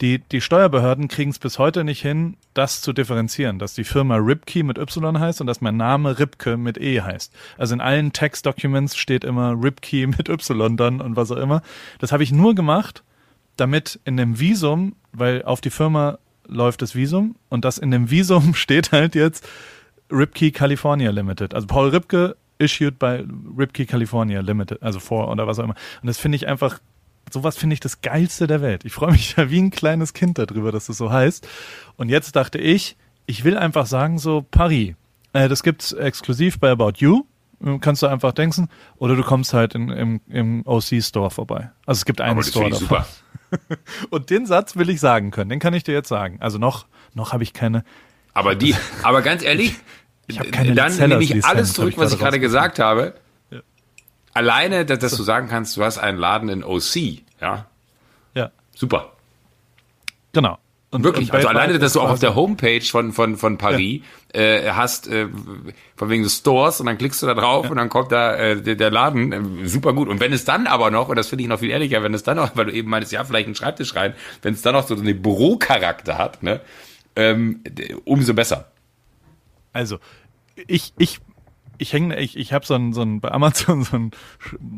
die, die Steuerbehörden kriegen es bis heute nicht hin, das zu differenzieren, dass die Firma Ripkey mit Y heißt und dass mein Name Ripke mit E heißt. Also in allen Text-Documents steht immer Ripkey mit Y dann und was auch immer. Das habe ich nur gemacht, damit in dem Visum, weil auf die Firma läuft das Visum und das in dem Visum [laughs] steht halt jetzt Ripkey California Limited. Also Paul Ripke issued by Ripkey California Limited, also vor oder was auch immer. Und das finde ich einfach sowas finde ich das Geilste der Welt. Ich freue mich ja wie ein kleines Kind darüber, dass es das so heißt. Und jetzt dachte ich, ich will einfach sagen, so Paris. Äh, das gibt's exklusiv bei About You. Äh, kannst du einfach denken. Oder du kommst halt in, im, im OC-Store vorbei. Also es gibt einen Aber Store davon. Super. [laughs] Und den Satz will ich sagen können. Den kann ich dir jetzt sagen. Also noch, noch habe ich keine. Aber die, [laughs] aber ganz ehrlich, ich habe keine dann nehme ich alles zurück, was ich gerade gesagt habe alleine, dass, dass, du sagen kannst, du hast einen Laden in OC, ja. Ja. Super. Genau. Und wirklich, und also alleine, dass du auch auf der Homepage von, von, von Paris ja. äh, hast, äh, von wegen des Stores, und dann klickst du da drauf ja. und dann kommt da äh, der, der Laden, äh, super gut. Und wenn es dann aber noch, und das finde ich noch viel ehrlicher, wenn es dann noch, [laughs] weil du eben meinst, ja, vielleicht einen Schreibtisch rein, wenn es dann noch so einen Bürocharakter hat, ne, ähm, umso besser. Also, ich, ich, ich hänge, ich, ich habe so einen, so einen, bei Amazon so einen,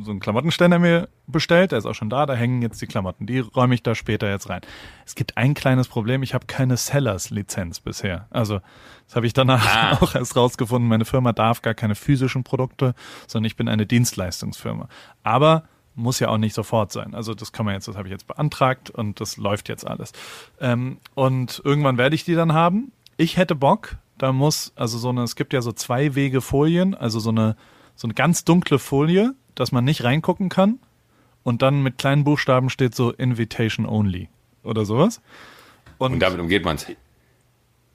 so einen Klamottenständer mir bestellt, der ist auch schon da, da hängen jetzt die Klamotten, die räume ich da später jetzt rein. Es gibt ein kleines Problem, ich habe keine Sellers-Lizenz bisher. Also, das habe ich danach ah. [laughs] auch erst rausgefunden, meine Firma darf gar keine physischen Produkte, sondern ich bin eine Dienstleistungsfirma. Aber muss ja auch nicht sofort sein. Also das kann man jetzt, das habe ich jetzt beantragt und das läuft jetzt alles. Ähm, und irgendwann werde ich die dann haben. Ich hätte Bock, da muss, also so eine, es gibt ja so zwei Wege Folien, also so eine, so eine ganz dunkle Folie, dass man nicht reingucken kann. Und dann mit kleinen Buchstaben steht so Invitation Only oder sowas. Und, und damit umgeht man es.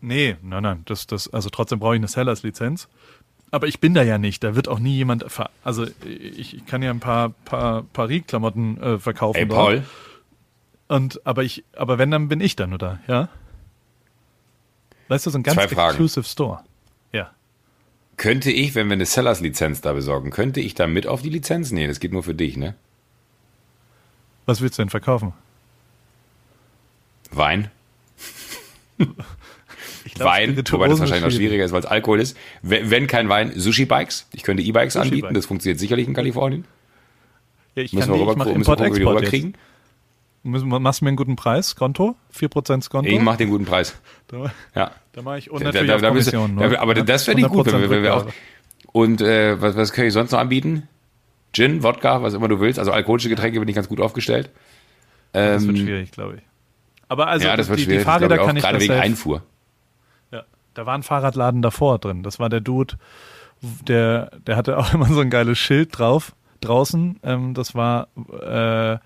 Nee, nein, nein, das, das, also trotzdem brauche ich eine Sellers-Lizenz. Aber ich bin da ja nicht. Da wird auch nie jemand. Also ich, ich kann ja ein paar, paar Paris-Klamotten äh, verkaufen. Hey Paul. Und aber ich, aber wenn dann bin ich da nur da, ja. Weißt du, so ein ganz Zwei Fragen. exclusive Store. Ja. Könnte ich, wenn wir eine Sellers-Lizenz da besorgen, könnte ich da mit auf die Lizenz? Nee, das geht nur für dich, ne? Was willst du denn verkaufen? Wein. [laughs] Glaub, Wein, wobei das wahrscheinlich noch schwieriger ist, weil es Alkohol ist. Wenn, wenn kein Wein, Sushi-Bikes. Ich könnte E-Bikes anbieten, das funktioniert sicherlich in Kalifornien. Ja, ich müssen kann wir rüber, ich mache Import, gucken, Export rüberkriegen. Machst du mir einen guten Preis, Konto? 4% Konto? Ich mach den guten Preis. Da, ja. Da mache ich und natürlich da, da, da Kommission, du, Aber das wäre nicht gut, wenn wir, wenn wir auch. Und äh, was, was kann ich sonst noch anbieten? Gin, Wodka, was immer du willst. Also alkoholische Getränke bin ich ganz gut aufgestellt. Ähm, das wird ähm, schwierig, glaube ich. Aber also ja, das wird die, die Fahrräder ich kann ich gerade wegen Einfuhr. Da war ein Fahrradladen davor drin. Das war der Dude, der, der hatte auch [laughs] immer so ein geiles Schild drauf, draußen. Ähm, das war äh,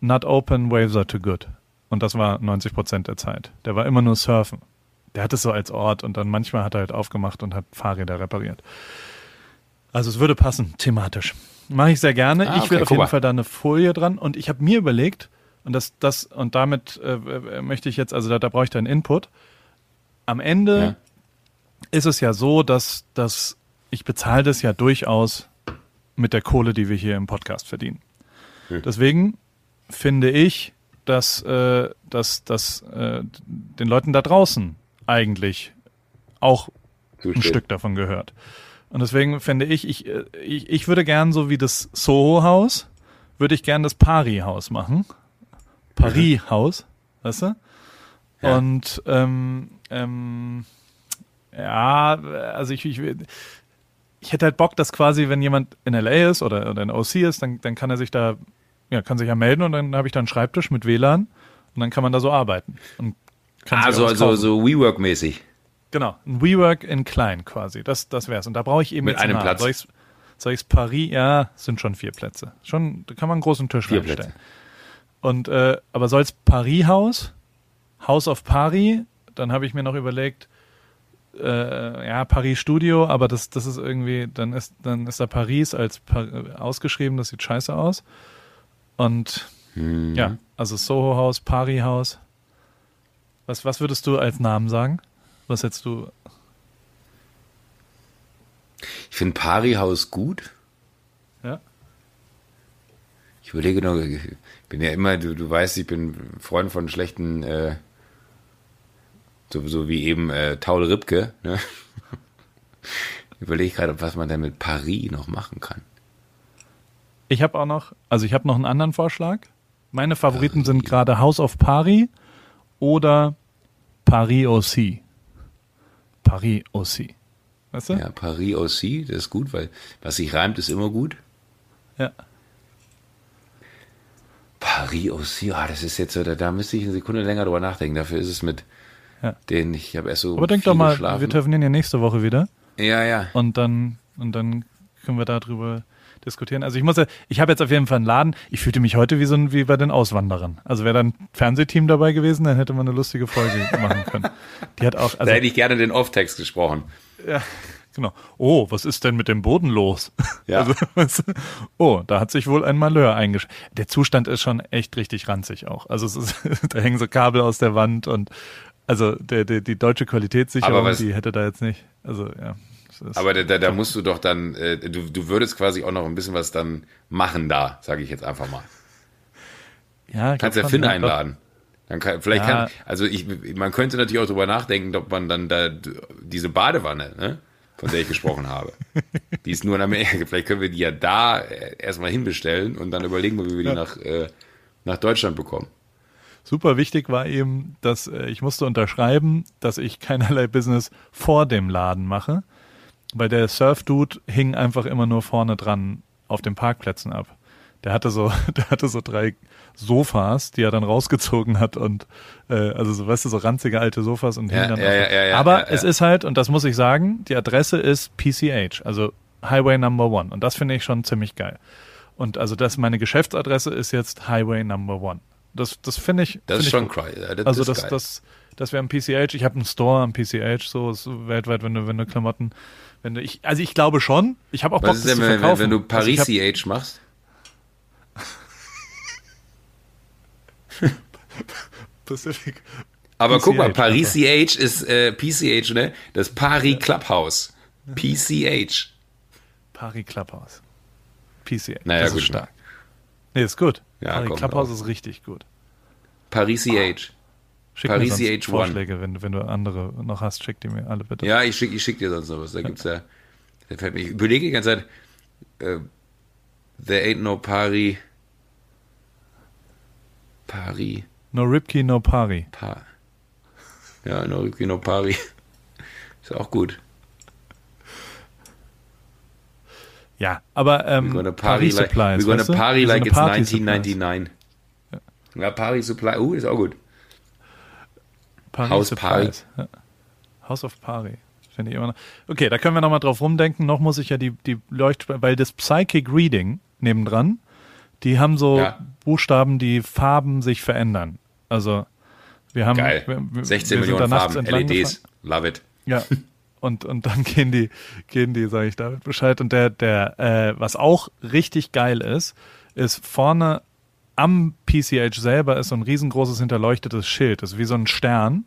Not open, waves are too good. Und das war 90 Prozent der Zeit. Der war immer nur surfen. Der hat es so als Ort und dann manchmal hat er halt aufgemacht und hat Fahrräder repariert. Also es würde passen, thematisch. Mache ich sehr gerne. Ah, okay, ich will auf jeden Fall da eine Folie dran und ich habe mir überlegt, und das, das, und damit äh, äh möchte ich jetzt, also da, da brauche ich deinen Input am Ende ja. ist es ja so, dass, dass ich bezahle das ja durchaus mit der Kohle, die wir hier im Podcast verdienen. Hm. Deswegen finde ich, dass, äh, dass, dass äh, den Leuten da draußen eigentlich auch Zusteht. ein Stück davon gehört. Und deswegen finde ich, ich, äh, ich, ich würde gern so wie das Soho-Haus, würde ich gern das Pari-Haus machen. Paris-Haus, weißt du? Ja. Und ähm, ähm, ja, also ich, ich, ich hätte halt Bock, dass quasi, wenn jemand in LA ist oder, oder in OC ist, dann, dann kann er sich da, ja, kann sich ja melden und dann habe ich da einen Schreibtisch mit WLAN und dann kann man da so arbeiten. Also, also so WeWork-mäßig. Genau, ein WeWork in klein quasi. Das, das wär's. Und da brauche ich eben mit einem nah. Platz. Soll ich's, soll ich's Paris? Ja, sind schon vier Plätze. Schon, da kann man einen großen Tisch vier reinstellen. Plätze. Und äh, aber soll's Paris-Haus, House of Paris dann habe ich mir noch überlegt, äh, ja, Paris Studio, aber das, das ist irgendwie, dann ist, dann ist da Paris als pa ausgeschrieben, das sieht scheiße aus. Und mhm. ja, also Soho House, Paris House. Was, was würdest du als Namen sagen? Was hättest du? Ich finde Paris House gut. Ja. Ich überlege noch, ich bin ja immer, du, du weißt, ich bin Freund von schlechten äh, so, so wie eben äh, Taul Ripke. Ne? [laughs] Überlege gerade, was man denn mit Paris noch machen kann. Ich habe auch noch, also ich habe noch einen anderen Vorschlag. Meine Favoriten Paris. sind gerade House of Paris oder Paris aussi. Paris aussi. Weißt du? Ja, Paris aussi, das ist gut, weil was sich reimt, ist immer gut. Ja. Paris aussi, ah, das ist jetzt so, da, da müsste ich eine Sekunde länger drüber nachdenken. Dafür ist es mit ja. Den ich habe erst so. Aber denk doch mal, geschlafen. wir telefonieren ja nächste Woche wieder. Ja, ja. Und dann und dann können wir darüber diskutieren. Also ich muss ja, ich habe jetzt auf jeden Fall einen Laden. Ich fühlte mich heute wie so ein, wie bei den Auswanderern. Also wäre da ein Fernsehteam dabei gewesen, dann hätte man eine lustige Folge [laughs] machen können. Die hat auch. Also, da hätte ich gerne den Off-Text gesprochen. Ja. Genau. Oh, was ist denn mit dem Boden los? Ja. Also, oh, da hat sich wohl ein Malheur eingeschaltet. Der Zustand ist schon echt richtig ranzig auch. Also es ist, [laughs] da hängen so Kabel aus der Wand und also der, der, die deutsche Qualitätssicherung, was, die hätte da jetzt nicht. Also ja. Aber da, da, da musst du doch dann, äh, du, du würdest quasi auch noch ein bisschen was dann machen da, sage ich jetzt einfach mal. Ja, Kannst ja Finn einladen. Dann kann, vielleicht Ja. kann, also ich, man könnte natürlich auch drüber nachdenken, ob man dann da diese Badewanne, ne, von der ich gesprochen habe, [laughs] die ist nur in Amerika. Vielleicht können wir die ja da äh, erstmal hinbestellen und dann überlegen wie wir die Ja. nach, äh, nach Deutschland bekommen. Super wichtig war eben, dass äh, ich musste unterschreiben, dass ich keinerlei Business vor dem Laden mache, weil der Surf-Dude hing einfach immer nur vorne dran auf den Parkplätzen ab. Der hatte so, [laughs] der hatte so drei Sofas, die er dann rausgezogen hat und äh, also so, weißt du, so ranzige alte Sofas und Ja, hing dann ja, ja, ja, ja, Aber es ist halt, und das muss ich sagen, die Adresse ist PCH, also Highway Number One. Und das finde ich schon ziemlich geil. Und also das, meine Geschäftsadresse ist jetzt Highway Number One. Das, das finde ich. Das find ist schon cry. Ja, das Also das, geil. das, das wäre ein PCH. Ich habe einen Store am PCH, so ist weltweit, wenn du, wenn du Klamotten, wenn du, ich, also ich glaube schon. Ich habe auch Bock, Was ist das denn, zu wenn, wenn, verkaufen. wenn du Also ich hab- Paris CH machst? [laughs] Pacific. Aber guck mal, PCH Paris CH ist äh, PCH, ne? Das Paris Clubhouse. PCH. Paris Clubhouse. PCH. Naja, das gut. ist stark. Nee, ist gut. Ja, Paris Clubhouse auch. ist richtig gut. Paris CH. Schick Paris mir sonst CH1. Vorschläge, wenn, du- wenn du andere noch hast, schick die mir alle bitte. Ja, ich schick, ich schick dir sonst noch was. Da gibt's ja. Da fällt mir, ich überlege die ganze Zeit. Äh, there ain't no Paris. Paris. No Ripkey, no Pari. Pa. Ja, no, no Paris. Ist auch gut. Ja, aber ähm, We're gonna Paris party like, Supplies, we're gonna party like it's Party Supplies. 1999. Ja, Paris Supply. Uh, ist auch gut. Paris Haus Supplies. Ja. House of Pari. Finde ich immer noch. Okay, da können wir nochmal drauf rumdenken. Noch muss ich ja die, die Leucht, weil das Psychic Reading nebendran, die haben so Ja. Buchstaben, die Farben sich verändern. Also, wir haben. Geil. Wir, wir, 16 wir Millionen Farben, LEDs. Love it. Ja. Und, und dann gehen die, gehen die, sage ich David Bescheid. Und der, der, äh, was auch richtig geil ist, ist vorne am PCH selber ist so ein riesengroßes hinterleuchtetes Schild. Das ist wie so ein Stern.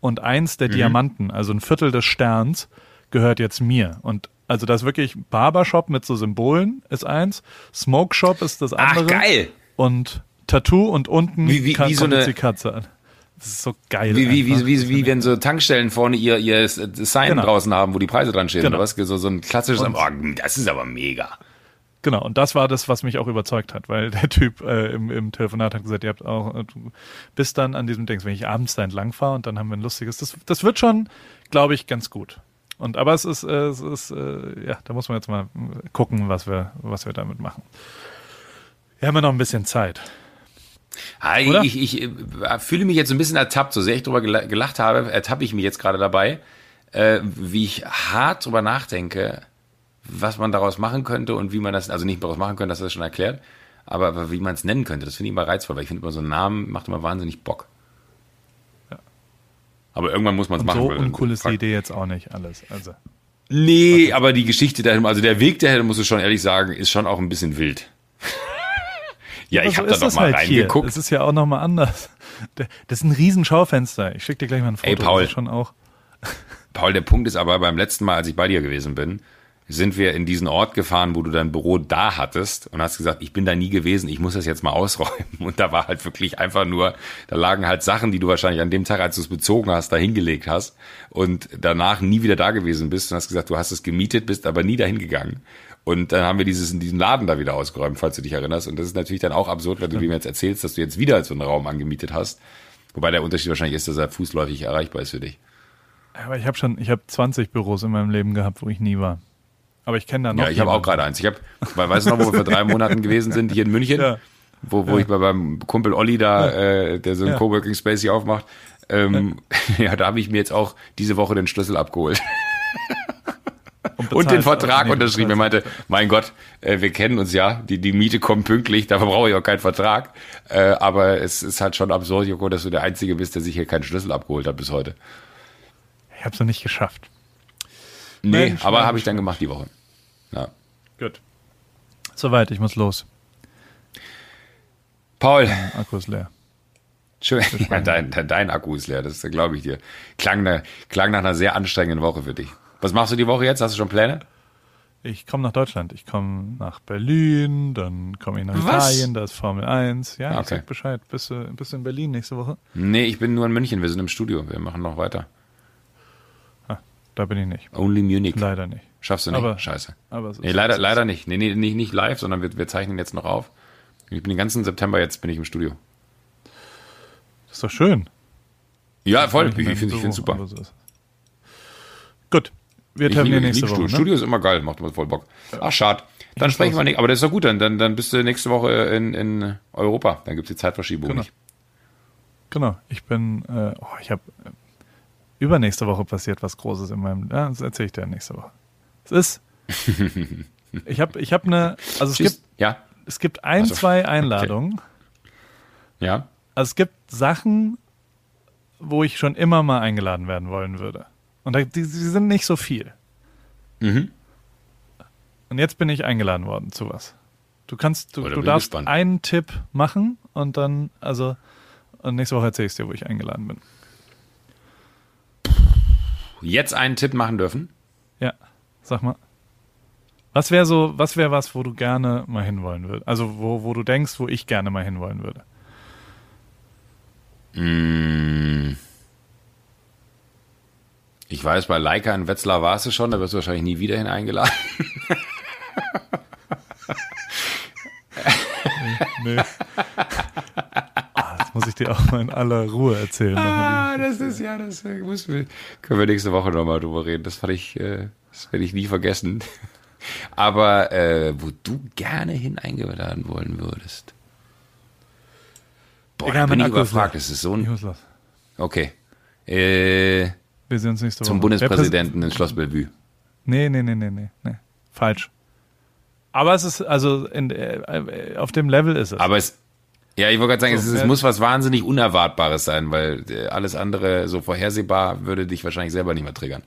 Und eins Mhm. der Diamanten, also ein Viertel des Sterns, gehört jetzt mir. Und also das ist wirklich Barbershop mit so Symbolen ist eins, Smoke Shop ist das Ach, andere. geil. Und Tattoo und unten Wie- wie- kann- wie so eine- die Katze an. Das ist so geil. Wie, wie, wie, wie, wie wenn so Tankstellen vorne ihr, ihr Sign Genau. draußen haben, wo die Preise dran stehen, Genau. oder was? So, so ein klassisches, Und- oh, das ist aber mega. Genau, und das war das, was mich auch überzeugt hat, weil der Typ äh, im, im Telefonat hat gesagt, ihr habt auch, äh, du bist dann an diesem Dings, wenn ich abends da entlang fahre und dann haben wir ein lustiges, das, das wird schon, glaube ich, ganz gut. Und aber es ist, äh, es ist, äh, ja, da muss man jetzt mal gucken, was wir, was wir damit machen. Wir haben ja noch ein bisschen Zeit. Ah, ich, ich, ich äh, fühle mich jetzt ein bisschen ertappt, so sehr ich drüber gela- gelacht habe, ertappe ich mich jetzt gerade dabei, äh, wie ich hart drüber nachdenke, was man daraus machen könnte und wie man das, also nicht daraus machen könnte, das hast du schon erklärt, aber, aber wie man es nennen könnte, das finde ich immer reizvoll, weil ich finde immer so einen Namen macht immer wahnsinnig Bock. Aber irgendwann muss man es machen. so uncool ist die Idee jetzt auch nicht alles. Also, Nee, aber die Geschichte dahin, also der Weg dahin, muss ich schon ehrlich sagen, ist schon auch ein bisschen wild. ja, ich Aber habe so da ist noch es mal halt hier. reingeguckt. Es ist ja auch nochmal anders. Der- Das ist ein riesen Schaufenster. Ich schicke dir gleich mal ein Foto. Ey, Paul. Das ist schon auch. Paul, der Punkt ist aber, beim letzten Mal, als ich bei dir gewesen bin, sind wir in diesen Ort gefahren, wo du dein Büro da hattest und hast gesagt, ich bin da nie gewesen, ich muss das jetzt mal [laughs] ausräumen. Und da war halt wirklich einfach nur, da lagen halt Sachen, die du wahrscheinlich an dem Tag, als du es bezogen hast, da hingelegt hast und danach nie wieder da gewesen bist und hast gesagt, du hast es gemietet, bist aber nie dahin gegangen. Und dann haben wir dieses in diesem Laden da wieder ausgeräumt, falls du dich erinnerst. Und das ist natürlich dann auch absurd, wenn du mir jetzt erzählst, dass du jetzt wieder so einen Raum angemietet hast. Wobei der Unterschied wahrscheinlich ist, dass er fußläufig erreichbar ist für dich. Aber ich habe schon, ich habe 20 Büros in meinem Leben gehabt, wo ich nie war. Aber ich kenne da noch. Ja, ich habe auch gerade eins. Ich habe, weil weißt du noch, wo wir vor drei Monaten gewesen sind, hier in München, [laughs] Ja. wo, wo ich bei meinem Kumpel Olli da, äh, der so einen Ja. Coworking Space hier aufmacht, ähm, ja. [laughs] da habe ich mir jetzt auch diese Woche den Schlüssel abgeholt Und, und den Vertrag nee, unterschrieben. Er meinte, mein Gott, äh, wir kennen uns ja, die, die Miete kommt pünktlich, dafür brauche ich auch keinen Vertrag. Äh, aber es ist halt schon absurd, Joko, dass du der Einzige bist, der sich hier keinen Schlüssel abgeholt hat bis heute. Ich habe es noch nicht geschafft. Nee, Mensch, aber habe ich dann gemacht die Woche. Ja. Gut. Soweit, ich muss los. Paul, Akku ist leer. Schön. Ja, dein, dein, dein Akku ist leer, das glaube ich dir. Klang, ne, klang nach einer sehr anstrengenden Woche für dich. Was machst du die Woche jetzt? Hast du schon Pläne? Ich komme nach Deutschland. Ich komme nach Berlin, dann komme ich nach Was? Italien, da ist Formel 1. Ja, ich Okay. sag Bescheid. Bist du, bist du in Berlin nächste Woche? Nee, ich bin nur in München. Wir sind im Studio. Wir machen noch weiter. Da bin ich nicht. Only Munich. Leider nicht. Schaffst du nicht? Aber- Scheiße. Aber es Nee, leider, es leider nicht. Nee, nee, nicht, nicht live, sondern wir, wir zeichnen jetzt noch auf. Ich bin den ganzen September jetzt bin ich im Studio. Das ist doch schön. Ja, voll. Ich, ich finde ich find's super. so es. Gut. Wir Ich terminieren ich nächste Woche. Studio. Ne? Studio ist immer geil, macht immer voll Bock. Ach, schade. Dann sprechen wir nicht, aber das ist doch gut, dann, dann, dann bist du nächste Woche in, in Europa. Dann gibt's die Zeitverschiebung Genau. nicht. Genau. Ich bin, äh, oh, ich habe übernächste Woche passiert was Großes in meinem, ja, das erzähle ich dir nächste Woche. Es ist, [laughs] ich habe, ich habe eine, also es Tschüss. gibt, Ja, es gibt ein, Ach so. zwei Einladungen. ja. Also es gibt Sachen, wo ich schon immer mal eingeladen werden wollen würde. Und da, die, die sind nicht so viel. Mhm. Und jetzt bin ich eingeladen worden zu was. Du kannst, du, Oh, du darfst gespannt. einen Tipp machen und dann, also, und nächste Woche erzähle ich dir, wo ich eingeladen bin. Jetzt einen Tipp machen dürfen. Ja, sag mal. Was wäre so, was wäre was, wo du gerne mal hinwollen würdest? Also wo, wo du denkst, wo ich gerne mal hinwollen würde. Mm. Ich weiß, bei Leica in Wetzlar warst du schon, da wirst du wahrscheinlich nie wieder hin eingeladen. [laughs] Nee. Das muss ich dir auch mal in aller Ruhe erzählen. Ah, das ist ja, das äh, muss, können wir nächste Woche nochmal drüber reden. Das fand ich, äh, das werde ich nie vergessen. [laughs] Aber äh, wo du gerne hin eingeladen wollen würdest. Boah, Egal, da bin ich überfragt. Das ist so Ich ein. Okay. Äh, Wir sehen uns nächste Woche. zum Bundespräsidenten in Schloss Bellevue. Nee, nee, nee, nee, nee, nee. Falsch. Aber es ist, also in, äh, auf dem Level ist es. Aber es, ja, ich wollte gerade sagen, So, es, es wer- muss was wahnsinnig Unerwartbares sein, weil äh, alles andere so vorhersehbar würde dich wahrscheinlich selber nicht mehr triggern.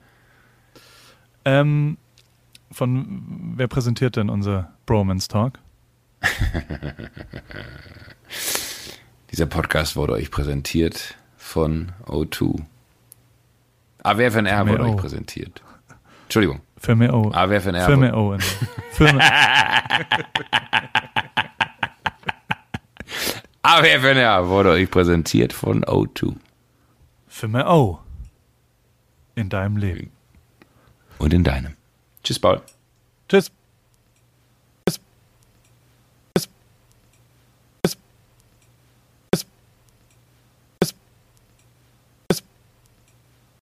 ähm, von wer präsentiert denn unser Bromance Talk? [laughs] Dieser Podcast wurde euch präsentiert von O2. AWFNR wurde euch präsentiert. Entschuldigung, Firme O. AWFNR. Firme O. Firme, [laughs] AWFNR wurde euch präsentiert von O2. Firme O. In deinem Leben. Und in deinem. Tschüss, Paul. Tschüss.